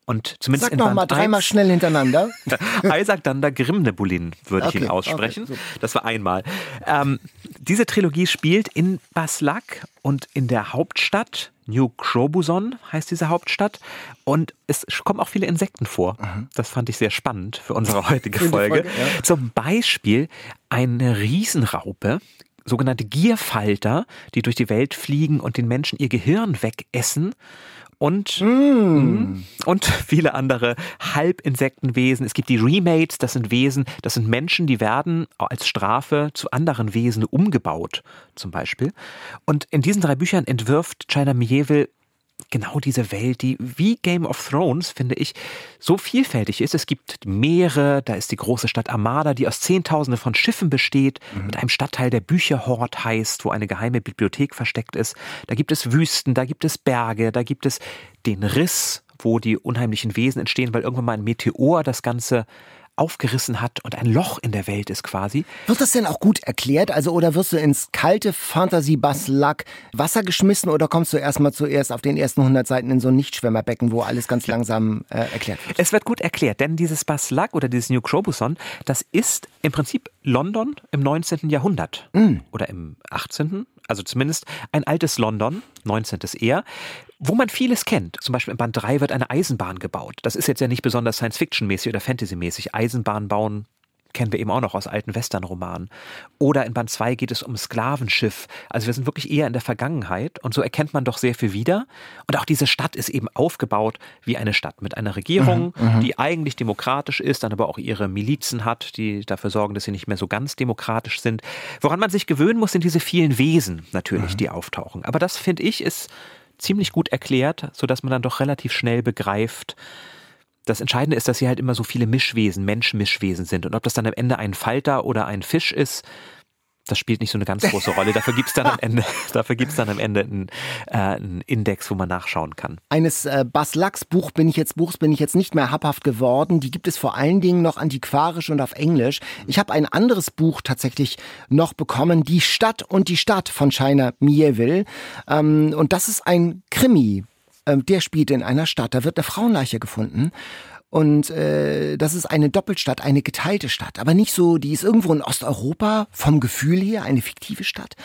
Und zumindest Sag noch mal dreimal schnell hintereinander. Isaac Danda Grimnebulin würde okay, ich ihn aussprechen. Okay, das war einmal. Ähm, diese Trilogie spielt in Baslak und in der Hauptstadt New Crobuson heißt diese Hauptstadt. Und es kommen auch viele Insekten vor. Mhm. Das fand ich sehr spannend für unsere heutige Folge. Folge ja. Zum Beispiel eine Riesenraupe, sogenannte Gierfalter, die durch die Welt fliegen und den Menschen ihr Gehirn wegessen und, mm. und viele andere Halbinsektenwesen. Es gibt die Remates, das sind Wesen, das sind Menschen, die werden als Strafe zu anderen Wesen umgebaut, zum Beispiel. Und in diesen drei Büchern entwirft China Mieville genau diese Welt, die wie Game of Thrones, finde ich, so vielfältig ist. Es gibt Meere, da ist die große Stadt Armada, die aus Zehntausende von Schiffen besteht, mhm. mit einem Stadtteil, der Bücherhort heißt, wo eine geheime Bibliothek versteckt ist. Da gibt es Wüsten, da gibt es Berge, da gibt es den Riss, wo die unheimlichen Wesen entstehen, weil irgendwann mal ein Meteor das Ganze aufgerissen hat und ein Loch in der Welt ist quasi. Wird das denn auch gut erklärt? Also oder wirst du ins kalte Fantasy-Bass-Lack Wasser geschmissen oder kommst du erstmal zuerst auf den ersten 100 Seiten in so ein Nichtschwimmerbecken, wo alles ganz langsam äh, erklärt wird? Es wird gut erklärt, denn dieses Bass-Lack oder dieses New Crobuson, das ist im Prinzip London im 19. Jahrhundert mm. oder im 18 also zumindest ein altes London, 19. eher, wo man vieles kennt. Zum Beispiel im Band 3 wird eine Eisenbahn gebaut. Das ist jetzt ja nicht besonders Science-Fiction-mäßig oder Fantasy-mäßig. Eisenbahn bauen kennen wir eben auch noch aus alten Western-Romanen. Oder in Band 2 geht es um Sklavenschiff. Also wir sind wirklich eher in der Vergangenheit und so erkennt man doch sehr viel wieder. Und auch diese Stadt ist eben aufgebaut wie eine Stadt mit einer Regierung, mhm, mhm, die eigentlich demokratisch ist, dann aber auch ihre Milizen hat, die dafür sorgen, dass sie nicht mehr so ganz demokratisch sind. Woran man sich gewöhnen muss, sind diese vielen Wesen natürlich, mhm. die auftauchen. Aber das finde ich ist ziemlich gut erklärt, sodass man dann doch relativ schnell begreift, das Entscheidende ist, dass hier halt immer so viele Mischwesen, Mensch-Mischwesen sind. Und ob das dann am Ende ein Falter oder ein Fisch ist, das spielt nicht so eine ganz große Rolle. Dafür gibt es dann am Ende, dafür gibt's dann am Ende einen, äh, einen Index, wo man nachschauen kann. Eines äh, Bas Lachs Buch bin ich jetzt Buchs bin ich jetzt nicht mehr habhaft geworden. Die gibt es vor allen Dingen noch antiquarisch und auf Englisch. Ich habe ein anderes Buch tatsächlich noch bekommen, Die Stadt und die Stadt von China Mieville. Ähm, und das ist ein Krimi ähm, der spielt in einer Stadt. Da wird eine Frauenleiche gefunden. Und äh, das ist eine Doppelstadt, eine geteilte Stadt. Aber nicht so, die ist irgendwo in Osteuropa vom Gefühl her, eine fiktive Stadt.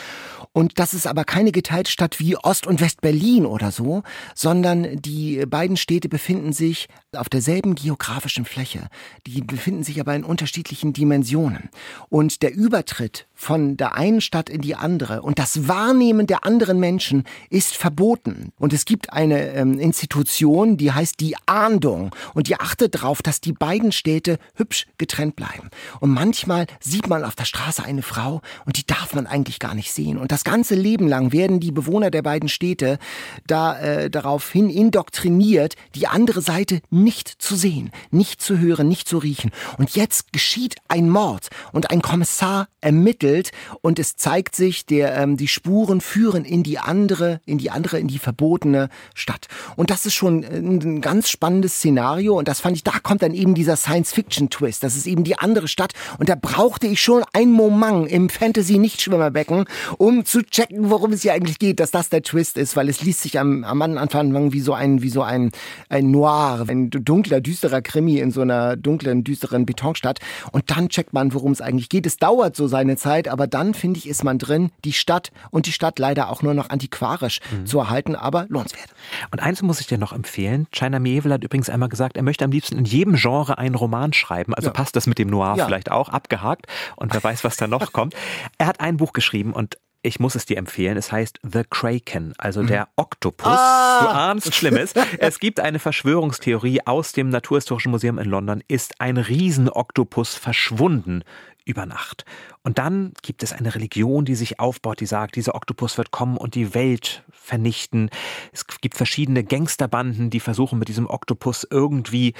Und das ist aber keine geteilte Stadt wie Ost- und West-Berlin oder so, sondern die beiden Städte befinden sich auf derselben geografischen Fläche. Die befinden sich aber in unterschiedlichen Dimensionen. Und der Übertritt von der einen Stadt in die andere und das Wahrnehmen der anderen Menschen ist verboten. Und es gibt eine ähm, Institution, die heißt die Ahndung und die achtet darauf, dass die beiden Städte hübsch getrennt bleiben. Und manchmal sieht man auf der Straße eine Frau und die darf man eigentlich gar nicht sehen. Und das ganze Leben lang werden die Bewohner der beiden Städte da äh, daraufhin indoktriniert, die andere Seite nicht zu sehen, nicht zu hören, nicht zu riechen. Und jetzt geschieht ein Mord und ein Kommissar ermittelt Welt und es zeigt sich, der, ähm, die Spuren führen in die andere, in die andere, in die verbotene Stadt. Und das ist schon äh, ein ganz spannendes Szenario und das fand ich, da kommt dann eben dieser Science-Fiction-Twist. Das ist eben die andere Stadt und da brauchte ich schon ein Moment im Fantasy-Nichtschwimmerbecken, um zu checken, worum es hier eigentlich geht, dass das der Twist ist, weil es liest sich am, am Anfang wie so ein, wie so ein, ein Noir, ein dunkler, düsterer Krimi in so einer dunklen, düsteren Betonstadt und dann checkt man, worum es eigentlich geht. Es dauert so seine Zeit, Zeit, aber dann finde ich, ist man drin, die Stadt und die Stadt leider auch nur noch antiquarisch mhm. zu erhalten, aber lohnenswert. Und eins muss ich dir noch empfehlen. China Mieville hat übrigens einmal gesagt, er möchte am liebsten in jedem Genre einen Roman schreiben. Also ja. passt das mit dem Noir ja. vielleicht auch, abgehakt. Und wer weiß, was da noch kommt. Er hat ein Buch geschrieben und ich muss es dir empfehlen. Es heißt The Kraken, also mhm. der Oktopus. Ah. Du ahnst Schlimmes. Es gibt eine Verschwörungstheorie aus dem Naturhistorischen Museum in London. Ist ein Riesenoktopus verschwunden über Nacht. Und dann gibt es eine Religion, die sich aufbaut, die sagt, dieser Oktopus wird kommen und die Welt vernichten. Es gibt verschiedene Gangsterbanden, die versuchen mit diesem Oktopus irgendwie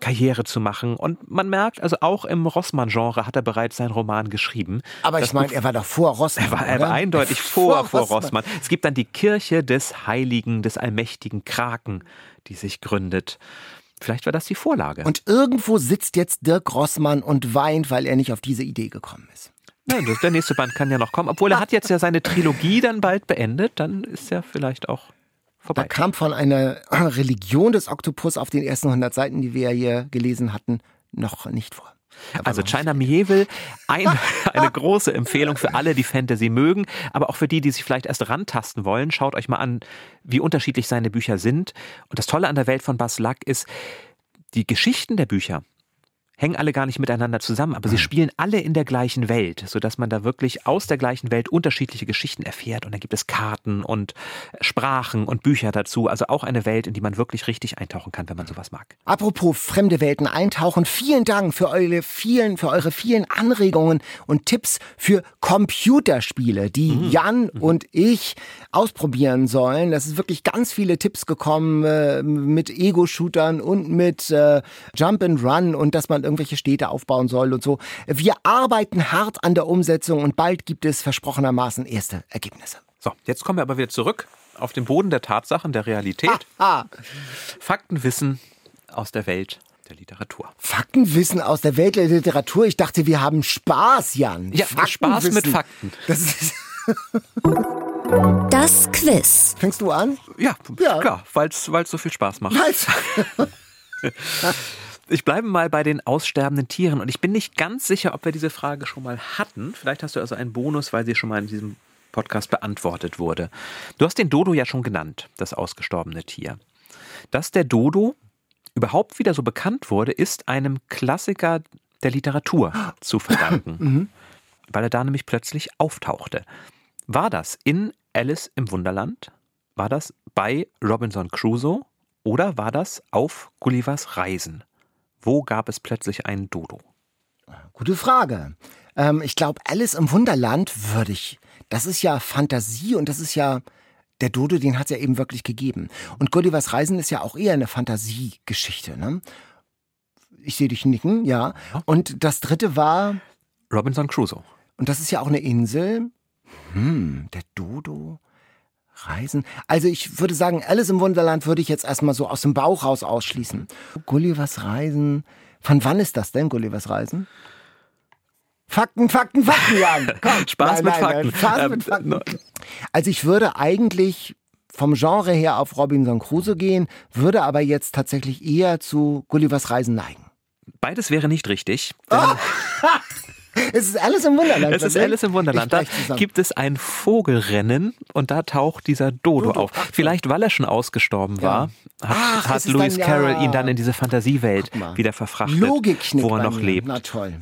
Karriere zu machen. Und man merkt, also auch im Rossmann-Genre hat er bereits seinen Roman geschrieben. Aber ich meine, er war doch vor Rossmann. Er war, er war eindeutig vor, vor, Rossmann. Rossmann. Es gibt dann die Kirche des Heiligen, des allmächtigen Kraken, die sich gründet. Vielleicht war das die Vorlage. Und irgendwo sitzt jetzt Dirk Rossmann und weint, weil er nicht auf diese Idee gekommen ist. Ja, der nächste Band kann ja noch kommen. Obwohl er hat jetzt ja seine Trilogie dann bald beendet, dann ist er vielleicht auch vorbei. Da kam von einer Religion des Oktopus auf den ersten 100 Seiten, die wir ja hier gelesen hatten, noch nicht vor. Also China Mieville, ein, eine große Empfehlung für alle, die Fantasy mögen, aber auch für die, die sich vielleicht erst rantasten wollen. Schaut euch mal an, wie unterschiedlich seine Bücher sind. Und das Tolle an der Welt von Bas Lack ist, die Geschichten der Bücher hängen alle gar nicht miteinander zusammen, aber sie spielen alle in der gleichen Welt, sodass man da wirklich aus der gleichen Welt unterschiedliche Geschichten erfährt. Und dann gibt es Karten und Sprachen und Bücher dazu. Also auch eine Welt, in die man wirklich richtig eintauchen kann, wenn man sowas mag. Apropos fremde Welten eintauchen, vielen Dank für eure vielen, für eure vielen Anregungen und Tipps für Computerspiele, die mhm. Jan mhm. und ich ausprobieren sollen. Das ist wirklich ganz viele Tipps gekommen äh, mit Ego-Shootern und mit äh, Jump and Run und dass man irgendwelche Städte aufbauen soll und so. Wir arbeiten hart an der Umsetzung und bald gibt es versprochenermaßen erste Ergebnisse. So, jetzt kommen wir aber wieder zurück auf den Boden der Tatsachen, der Realität. Ah, ah. Faktenwissen aus der Welt der Literatur. Faktenwissen aus der Welt der Literatur? Ich dachte, wir haben Spaß, Jan. Ja, Spaß mit Fakten. Das ist das Quiz. Fängst du an? Ja, ja. klar, weil es so viel Spaß macht. Ich bleibe mal bei den aussterbenden Tieren und ich bin nicht ganz sicher, ob wir diese Frage schon mal hatten. Vielleicht hast du also einen Bonus, weil sie schon mal in diesem Podcast beantwortet wurde. Du hast den Dodo ja schon genannt, das ausgestorbene Tier. Dass der Dodo überhaupt wieder so bekannt wurde, ist einem Klassiker der Literatur zu verdanken, mhm. weil er da nämlich plötzlich auftauchte. War das in Alice im Wunderland? War das bei Robinson Crusoe? Oder war das auf Gullivers Reisen? Wo gab es plötzlich einen Dodo? Gute Frage. Ähm, ich glaube, Alice im Wunderland würde ich. Das ist ja Fantasie und das ist ja. Der Dodo, den hat es ja eben wirklich gegeben. Und Gullivers Reisen ist ja auch eher eine Fantasiegeschichte, ne? Ich sehe dich nicken, ja. Und das dritte war. Robinson Crusoe. Und das ist ja auch eine Insel. Hm, der Dodo. Reisen. Also ich würde sagen, Alice im Wunderland würde ich jetzt erstmal so aus dem Bauch raus ausschließen. Gullivers Reisen. Von wann ist das denn, Gullivers Reisen? Fakten, Fakten, Fakten, Jan. Komm. Spaß, nein, mit, nein, Fakten. Nein, Spaß ähm, mit Fakten. Also ich würde eigentlich vom Genre her auf Robinson Crusoe gehen, würde aber jetzt tatsächlich eher zu Gullivers Reisen neigen. Beides wäre nicht richtig. Denn oh. Es ist alles im Wunderland. Es ist alles im Wunderland. Da gibt es ein Vogelrennen und da taucht dieser Dodo, Dodo auf. Vielleicht, weil er schon ausgestorben war, ja. hat, Ach, hat Lewis dann, Carroll ja. ihn dann in diese Fantasiewelt wieder verfrachtet, wo er noch lebt. Na toll.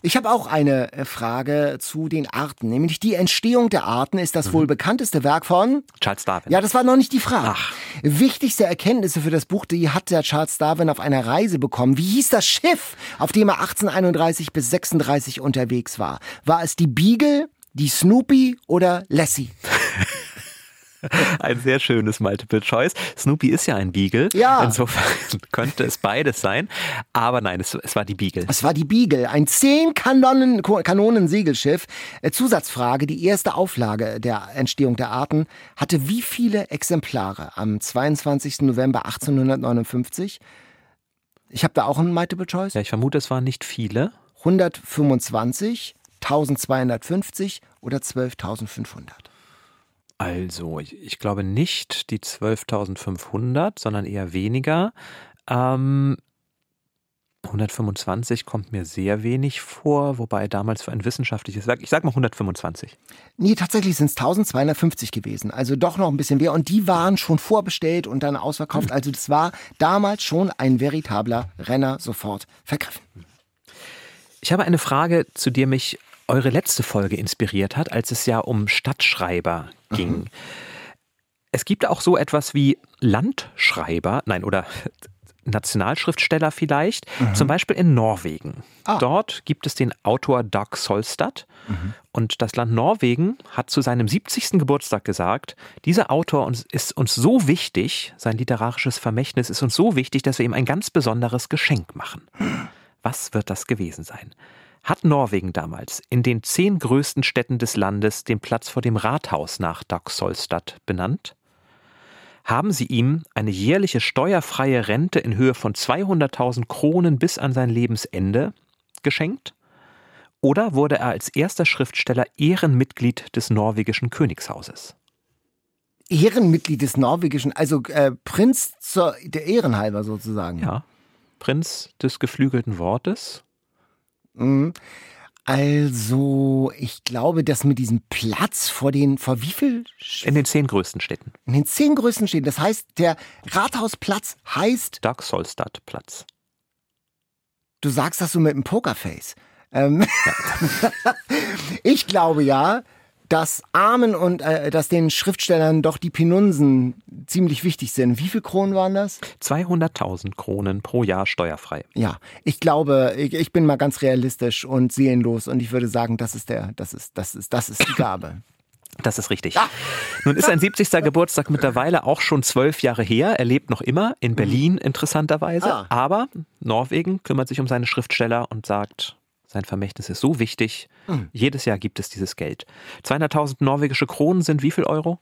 Ich habe auch eine äh, Frage zu den Arten, nämlich die Entstehung der Arten ist das mhm. wohl bekannteste Werk von Charles Darwin. Ja, das war noch nicht die Frage. Ach. Wichtigste Erkenntnisse für das Buch, die hat der Charles Darwin auf einer Reise bekommen. Wie hieß das Schiff, auf dem er 1831 bis 36 unterwegs war? War es die Beagle, die Snoopy oder Lassie? ein sehr schönes Multiple Choice. Snoopy ist ja ein Beagle. Ja. Insofern könnte es beides sein. Aber nein, es, es war die Beagle. Es war die Beagle. Ein 10 Kanonen, Kanonen Segelschiff. Äh, Zusatzfrage. Die erste Auflage der Entstehung der Arten hatte wie viele Exemplare am 22. November 1859? Ich habe da auch einen Multiple Choice. Ja, ich vermute, es waren nicht viele. 125, 1250 oder 12.500. Also, ich, ich glaube nicht die 12.500, sondern eher weniger. Ähm, 125 kommt mir sehr wenig vor, wobei damals für ein wissenschaftliches Werk, ich sag mal 125. Nee, tatsächlich sind es 1250 gewesen, also doch noch ein bisschen mehr und die waren schon vorbestellt und dann ausverkauft, also das war damals schon ein veritabler Renner sofort vergriffen. Ich habe eine Frage, zu der mich eure letzte Folge inspiriert hat, als es ja um Stadtschreiber ging. Mhm. Es gibt auch so etwas wie Landschreiber, nein, oder Nationalschriftsteller vielleicht, mhm. zum Beispiel in Norwegen. Ah. Dort gibt es den Autor Dag Solstad mhm. und das Land Norwegen hat zu seinem 70. Geburtstag gesagt, dieser Autor ist uns so wichtig, sein literarisches Vermächtnis ist uns so wichtig, dass wir ihm ein ganz besonderes Geschenk machen. Was wird das gewesen sein? Hat Norwegen damals in den zehn größten Städten des Landes den Platz vor dem Rathaus nach Dag Solstad benannt? Haben sie ihm eine jährliche steuerfreie Rente in Höhe von 200.000 Kronen bis an sein Lebensende geschenkt? Oder wurde er als erster Schriftsteller Ehrenmitglied des norwegischen Königshauses? Ehrenmitglied des norwegischen, also äh, Prinz zur, der Ehrenhalber sozusagen. Ja, Prinz des geflügelten Wortes. Also, ich glaube, dass mit diesem Platz vor den, vor wie viel? In den zehn größten Städten. In den zehn größten Städten. Das heißt, der Rathausplatz heißt. Dag Solstad Platz. Du sagst das so mit einem Pokerface. Ähm, ich glaube ja, dass Armen und äh, dass den Schriftstellern doch die Pinunsen ziemlich wichtig sind. Wie viel Kronen waren das? 200.000 Kronen pro Jahr steuerfrei. Ja, ich glaube, ich, ich bin mal ganz realistisch und seelenlos und ich würde sagen, das ist der, das ist, das ist, das ist die Gabe. Das ist richtig. Ah. Nun ist sein 70. Geburtstag mittlerweile auch schon zwölf Jahre her. Er lebt noch immer in Berlin, interessanterweise. Ah. Aber Norwegen kümmert sich um seine Schriftsteller und sagt, sein Vermächtnis ist so wichtig. Mhm. Jedes Jahr gibt es dieses Geld. 200.000 norwegische Kronen sind wie viel Euro?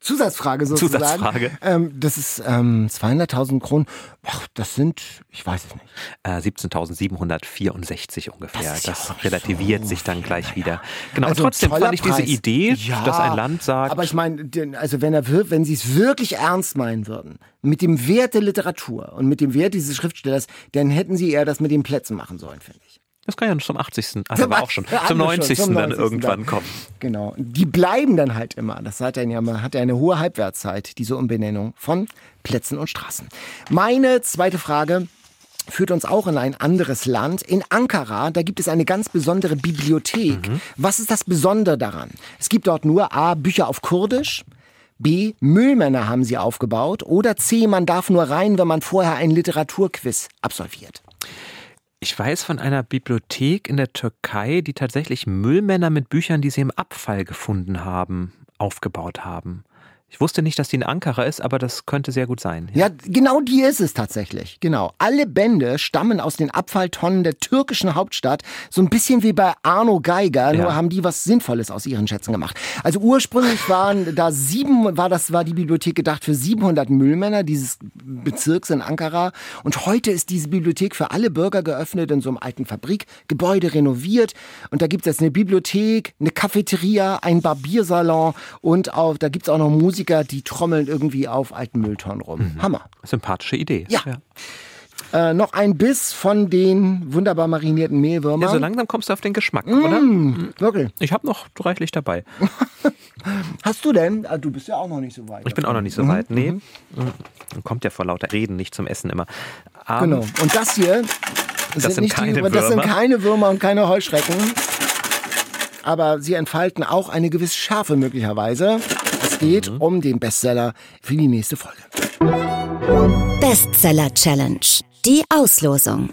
Zusatzfrage sozusagen. Zusatzfrage. Ähm, das ist ähm, 200.000 Kronen. Ach, das sind, ich weiß es nicht. Äh, 17.764 ungefähr. Das, das relativiert so sich dann gleich ja. wieder. Genau, also trotzdem fand ich diese Idee, ja, dass ein Land sagt. Aber ich meine, also wenn er wenn sie es wirklich ernst meinen würden, mit dem Wert der Literatur und mit dem Wert dieses Schriftstellers, dann hätten sie eher das mit den Plätzen machen sollen, finde ich. Das kann ja zum 80. Also aber auch schon. Zum 90. Schon, zum 90. dann irgendwann dann. kommen. Genau. Die bleiben dann halt immer. Das hat dann ja, man hat ja eine hohe Halbwertszeit, diese Umbenennung von Plätzen und Straßen. Meine zweite Frage führt uns auch in ein anderes Land. In Ankara, da gibt es eine ganz besondere Bibliothek. Mhm. Was ist das Besondere daran? Es gibt dort nur A, Bücher auf Kurdisch, B. Müllmänner haben sie aufgebaut. Oder C. Man darf nur rein, wenn man vorher ein Literaturquiz absolviert. Ich weiß von einer Bibliothek in der Türkei, die tatsächlich Müllmänner mit Büchern, die sie im Abfall gefunden haben, aufgebaut haben. Ich wusste nicht, dass die in Ankara ist, aber das könnte sehr gut sein. Ja. ja, genau die ist es tatsächlich. Genau. Alle Bände stammen aus den Abfalltonnen der türkischen Hauptstadt. So ein bisschen wie bei Arno Geiger, ja. nur haben die was Sinnvolles aus ihren Schätzen gemacht. Also ursprünglich waren da sieben, war das, war die Bibliothek gedacht für 700 Müllmänner dieses Bezirks in Ankara. Und heute ist diese Bibliothek für alle Bürger geöffnet in so einem alten Fabrikgebäude renoviert. Und da gibt es jetzt eine Bibliothek, eine Cafeteria, ein Barbiersalon und auch, da gibt es auch noch Musik Musiker, die trommeln irgendwie auf alten Mülltonnen rum. Mhm. Hammer. Sympathische Idee. Ja. ja. Äh, noch ein Biss von den wunderbar marinierten Mehlwürmern. Ja, so langsam kommst du auf den Geschmack, mmh, oder? Mhm. Wirklich. Ich habe noch reichlich dabei. Hast du denn? Ah, du bist ja auch noch nicht so weit. Ich bin auch noch nicht so mhm. weit, nee. Mhm. Kommt ja vor lauter Reden nicht zum Essen immer. Aber genau. Und das hier das sind, sind keine die, Würmer. Das sind keine Würmer und keine Heuschrecken. Aber sie entfalten auch eine gewisse Schärfe möglicherweise. Es geht mhm. um den Bestseller für die nächste Folge. Bestseller Challenge. Die Auslosung.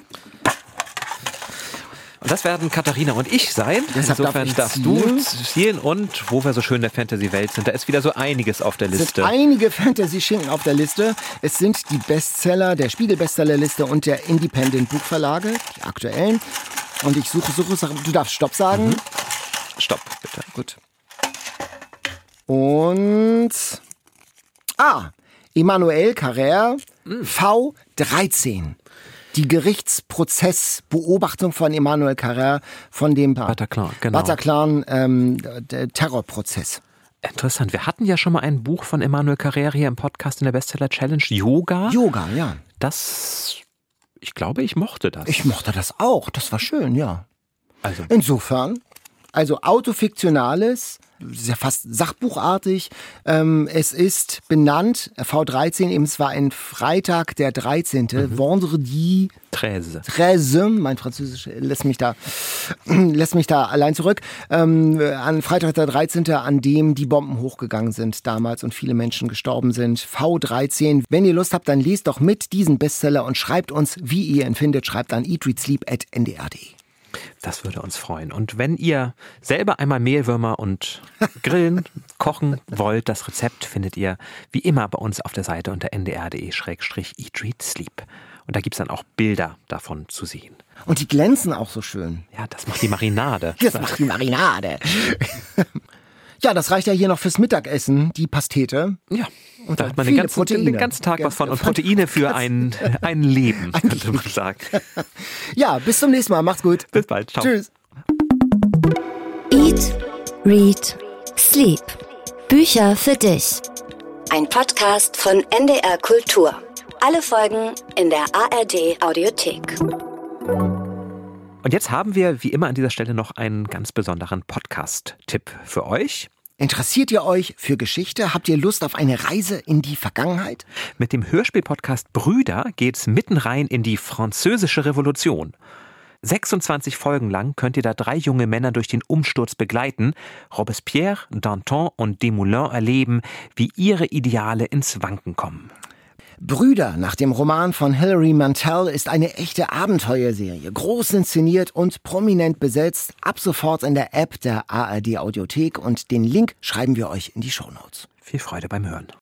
Und das werden Katharina und ich sein. Deshalb Insofern darf darfst du zielen und wo wir so schön in der Fantasy-Welt sind. Da ist wieder so einiges auf der Liste. Es sind einige Fantasy-Schinken auf der Liste. Es sind die Bestseller der Spiegel-Bestseller-Liste und der Independent Buchverlage, die aktuellen. Und ich suche, suche, suche. Du darfst Stopp sagen. Mhm. Stopp, bitte. Gut. Und ah, Emmanuel Carrère, mhm. V13. Die Gerichtsprozessbeobachtung von Emmanuel Carrère von dem Bataclan, genau. Bataclan ähm, Terrorprozess. Interessant. Wir hatten ja schon mal ein Buch von Emmanuel Carrère hier im Podcast in der Bestseller Challenge Yoga. Yoga, ja. Das, ich glaube, ich mochte das. Ich mochte das auch. Das war schön, ja. Also. Insofern, also autofiktionales, ja fast sachbuchartig. Ähm, es ist benannt, V13, eben es war ein Freitag der 13. Mhm. Vendredi 13. 13, mein Französisch lässt mich da, lässt mich da allein zurück. Ähm, an Freitag der 13., an dem die Bomben hochgegangen sind damals und viele Menschen gestorben sind. V13. Wenn ihr Lust habt, dann lest doch mit diesen Bestseller und schreibt uns, wie ihr ihn findet. Schreibt an eatreadsleep.ndr.de. Das würde uns freuen. Und wenn ihr selber einmal Mehlwürmer und Grillen, kochen wollt, das Rezept findet ihr wie immer bei uns auf der Seite unter ndr.de-eatreadsleep. Und da gibt es dann auch Bilder davon zu sehen. Und die glänzen auch so schön. Ja, das macht die Marinade. Das macht die Marinade. Ja, das reicht ja hier noch fürs Mittagessen, die Pastete. Ja. Und da hat man den ganzen, Proteine. den ganzen Tag was von. Und Proteine für ein, ein Leben, könnte man sagen. Ja, bis zum nächsten Mal. Macht's gut. Bis bald. Ciao. Tschüss. Eat, Read, Sleep. Bücher für dich. Ein Podcast von NDR Kultur. Alle Folgen in der ARD Audiothek. Und jetzt haben wir wie immer an dieser Stelle noch einen ganz besonderen Podcast-Tipp für euch. Interessiert ihr euch für Geschichte? Habt ihr Lust auf eine Reise in die Vergangenheit? Mit dem Hörspielpodcast Brüder geht's mitten rein in die französische Revolution. 26 Folgen lang könnt ihr da drei junge Männer durch den Umsturz begleiten, Robespierre, Danton und Desmoulins erleben, wie ihre Ideale ins Wanken kommen. Brüder nach dem Roman von Hilary Mantel ist eine echte Abenteuerserie, groß inszeniert und prominent besetzt, ab sofort in der App der ARD Audiothek und den Link schreiben wir euch in die Shownotes. Viel Freude beim Hören.